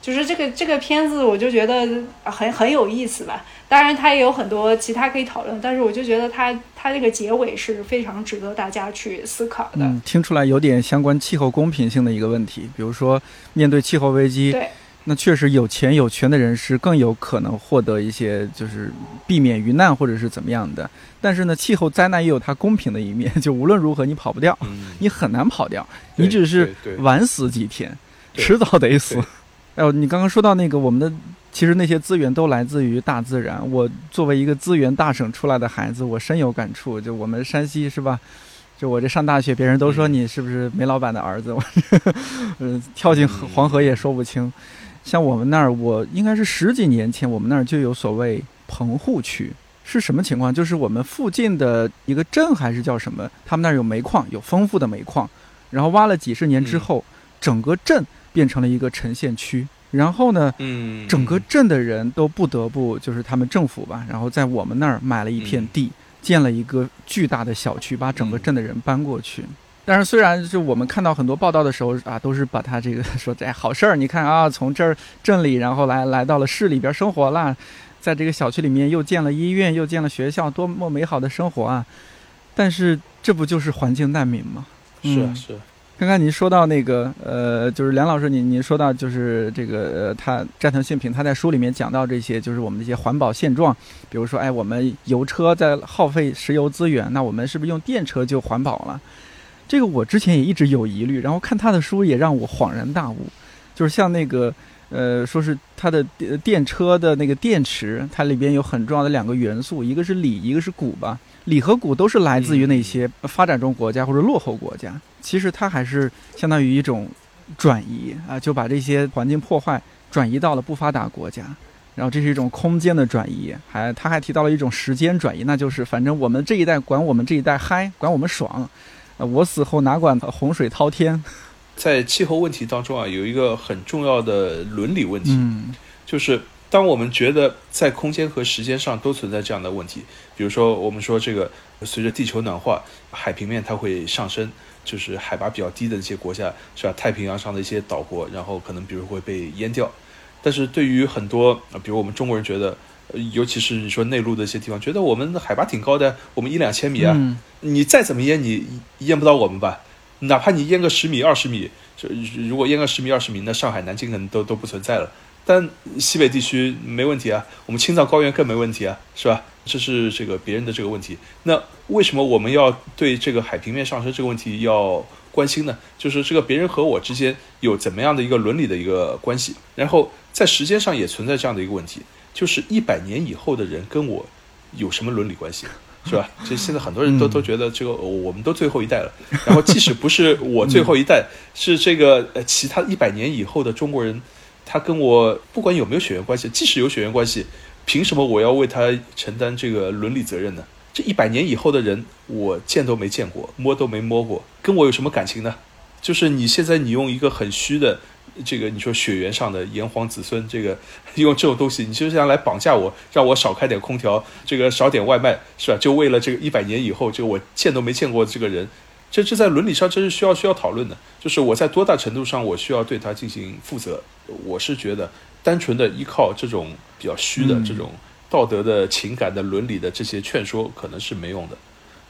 [SPEAKER 3] 就是这个这个片子，我就觉得很很有意思吧。当然，它也有很多其他可以讨论，但是我就觉得它它这个结尾是非常值得大家去思考的。
[SPEAKER 1] 嗯，听出来有点相关气候公平性的一个问题。比如说，面对气候危机，
[SPEAKER 3] 对，
[SPEAKER 1] 那确实有钱有权的人是更有可能获得一些，就是避免遇难或者是怎么样的。但是呢，气候灾难也有它公平的一面，就无论如何你跑不掉，你很难跑掉，你只是晚死几天，迟早得死。哎呦，你刚刚说到那个，我们的其实那些资源都来自于大自然。我作为一个资源大省出来的孩子，我深有感触。就我们山西是吧？就我这上大学，别人都说你是不是煤老板的儿子？我嗯，跳进黄河也说不清。像我们那儿，我应该是十几年前，我们那儿就有所谓棚户区，是什么情况？就是我们附近的一个镇还是叫什么？他们那儿有煤矿，有丰富的煤矿，然后挖了几十年之后，整个镇。变成了一个沉县区，然后呢，嗯，整个镇的人都不得不就是他们政府吧，然后在我们那儿买了一片地，建了一个巨大的小区，把整个镇的人搬过去。但是虽然就我们看到很多报道的时候啊，都是把它这个 说哎好事儿，你看啊，从这儿镇里，然后来来到了市里边生活了，在这个小区里面又建了医院，又建了学校，多么美好的生活啊！但是这不就是环境难民吗？
[SPEAKER 2] 是啊，是。
[SPEAKER 1] 刚刚您说到那个呃，就是梁老师，您您说到就是这个呃，他斋藤信平他在书里面讲到这些，就是我们这些环保现状，比如说哎，我们油车在耗费石油资源，那我们是不是用电车就环保了？这个我之前也一直有疑虑，然后看他的书也让我恍然大悟，就是像那个呃，说是它的电车的那个电池，它里边有很重要的两个元素，一个是锂，一个是钴吧。锂和钴都是来自于那些发展中国家或者落后国家。其实它还是相当于一种转移啊，就把这些环境破坏转移到了不发达国家。然后这是一种空间的转移，还他还提到了一种时间转移，那就是反正我们这一代管我们这一代嗨，管我们爽。我死后哪管洪水滔天。
[SPEAKER 2] 在气候问题当中啊，有一个很重要的伦理问题，就是。当我们觉得在空间和时间上都存在这样的问题，比如说我们说这个随着地球暖化，海平面它会上升，就是海拔比较低的一些国家，是吧？太平洋上的一些岛国，然后可能比如会被淹掉。但是对于很多，比如我们中国人觉得，尤其是你说内陆的一些地方，觉得我们的海拔挺高的，我们一两千米啊，你再怎么淹，你淹不到我们吧？哪怕你淹个十米、二十米，如果淹个十米、二十米，那上海、南京可能都都不存在了。但西北地区没问题啊，我们青藏高原更没问题啊，是吧？这是这个别人的这个问题。那为什么我们要对这个海平面上升这个问题要关心呢？就是这个别人和我之间有怎么样的一个伦理的一个关系？然后在时间上也存在这样的一个问题，就是一百年以后的人跟我有什么伦理关系，是吧？就现在很多人都都觉得这个我们都最后一代了，然后即使不是我最后一代，是这个呃其他一百年以后的中国人。他跟我不管有没有血缘关系，即使有血缘关系，凭什么我要为他承担这个伦理责任呢？这一百年以后的人，我见都没见过，摸都没摸过，跟我有什么感情呢？就是你现在你用一个很虚的这个，你说血缘上的炎黄子孙，这个 用这种东西，你就是想来绑架我，让我少开点空调，这个少点外卖，是吧？就为了这个一百年以后，这个我见都没见过这个人。这这在伦理上这是需要需要讨论的，就是我在多大程度上我需要对他进行负责？我是觉得单纯的依靠这种比较虚的这种道德的情感的伦理的这些劝说可能是没用的。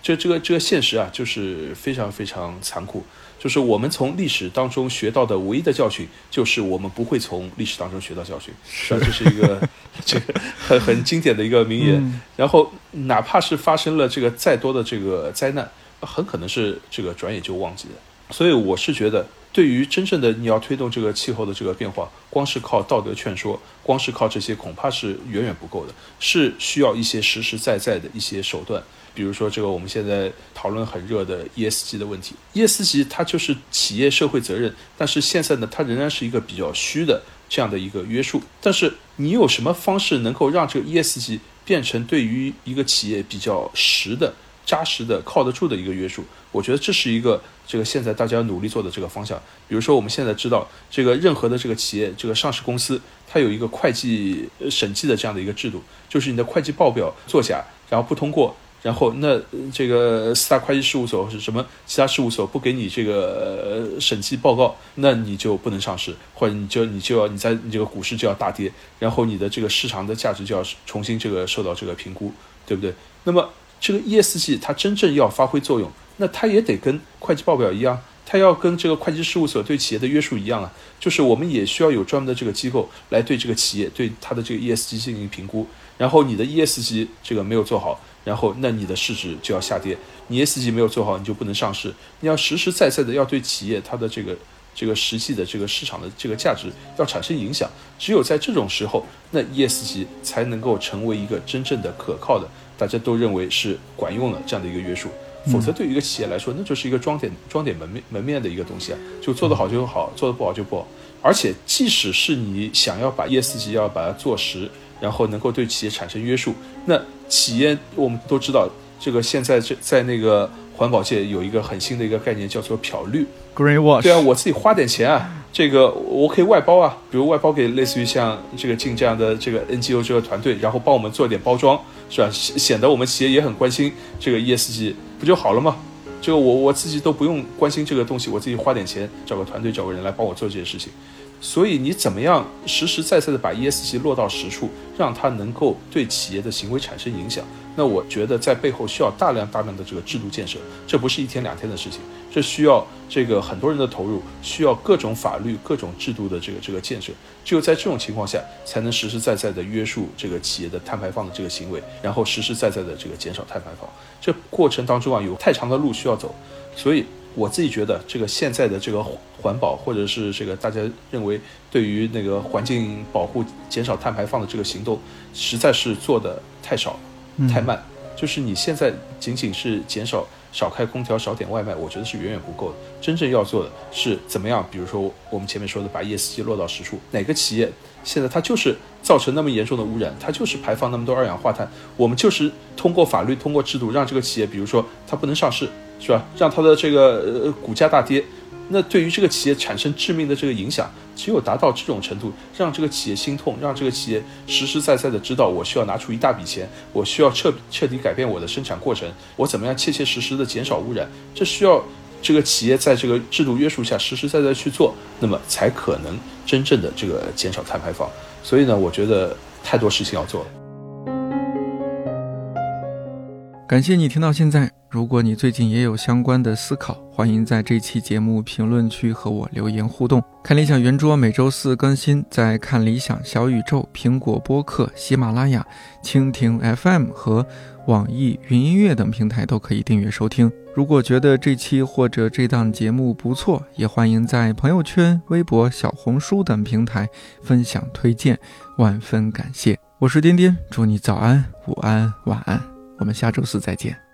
[SPEAKER 2] 这这个这个现实啊，就是非常非常残酷。就是我们从历史当中学到的唯一的教训，就是我们不会从历史当中学到教训。是，这是一个 这个很很经典的一个名言。然后哪怕是发生了这个再多的这个灾难。很可能是这个转眼就忘记了，所以我是觉得，对于真正的你要推动这个气候的这个变化，光是靠道德劝说，光是靠这些恐怕是远远不够的，是需要一些实实在在的一些手段。比如说这个我们现在讨论很热的 ESG 的问题，ESG 它就是企业社会责任，但是现在呢，它仍然是一个比较虚的这样的一个约束。但是你有什么方式能够让这个 ESG 变成对于一个企业比较实的？扎实的、靠得住的一个约束，我觉得这是一个这个现在大家努力做的这个方向。比如说，我们现在知道，这个任何的这个企业、这个上市公司，它有一个会计审计的这样的一个制度，就是你的会计报表作假，然后不通过，然后那这个四大会计事务所是什么其他事务所不给你这个审计报告，那你就不能上市，或者你就你就要你在你这个股市就要大跌，然后你的这个市场的价值就要重新这个受到这个评估，对不对？那么。这个 ESG 它真正要发挥作用，那它也得跟会计报表一样，它要跟这个会计事务所对企业的约束一样啊。就是我们也需要有专门的这个机构来对这个企业对它的这个 ESG 进行评估。然后你的 ESG 这个没有做好，然后那你的市值就要下跌。你 ESG 没有做好，你就不能上市。你要实实在在的要对企业它的这个这个实际的这个市场的这个价值要产生影响。只有在这种时候，那 ESG 才能够成为一个真正的可靠的。大家都认为是管用了这样的一个约束，否则对于一个企业来说，那就是一个装点装点门面门面的一个东西啊，就做得好就好，做得不好就不好。而且，即使是你想要把 ESG 要把它做实，然后能够对企业产生约束，那企业我们都知道，这个现在这在那个环保界有一个很新的一个概念，叫做漂绿。
[SPEAKER 1] Green Wash。
[SPEAKER 2] 对啊，我自己花点钱啊。这个我可以外包啊，比如外包给类似于像这个进这样的这个 NGO 这个团队，然后帮我们做点包装，是吧？显得我们企业也很关心这个 ESG，不就好了吗？这个我我自己都不用关心这个东西，我自己花点钱找个团队找个人来帮我做这些事情。所以你怎么样实实在在的把 ESG 落到实处，让它能够对企业的行为产生影响？那我觉得在背后需要大量大量的这个制度建设，这不是一天两天的事情，这需要这个很多人的投入，需要各种法律、各种制度的这个这个建设。只有在这种情况下，才能实实在在的约束这个企业的碳排放的这个行为，然后实实在在的这个减少碳排放。这过程当中啊，有太长的路需要走，所以。我自己觉得，这个现在的这个环保，或者是这个大家认为对于那个环境保护、减少碳排放的这个行动，实在是做的太少、太慢。就是你现在仅仅是减少少开空调、少点外卖，我觉得是远远不够的。真正要做的是怎么样？比如说我们前面说的，把 ESG 落到实处。哪个企业现在它就是造成那么严重的污染，它就是排放那么多二氧化碳，我们就是通过法律、通过制度，让这个企业，比如说它不能上市。是吧？让它的这个呃股价大跌，那对于这个企业产生致命的这个影响，只有达到这种程度，让这个企业心痛，让这个企业实实在在的知道，我需要拿出一大笔钱，我需要彻彻底改变我的生产过程，我怎么样切切实实的减少污染，这需要这个企业在这个制度约束下实实在在去做，那么才可能真正的这个减少碳排放。所以呢，我觉得太多事情要做了。
[SPEAKER 1] 感谢你听到现在。如果你最近也有相关的思考，欢迎在这期节目评论区和我留言互动。看理想圆桌每周四更新，在看理想小宇宙、苹果播客、喜马拉雅、蜻蜓 FM 和网易云音乐等平台都可以订阅收听。如果觉得这期或者这档节目不错，也欢迎在朋友圈、微博、小红书等平台分享推荐，万分感谢。我是颠颠，祝你早安、午安、晚安。我们下周四再见。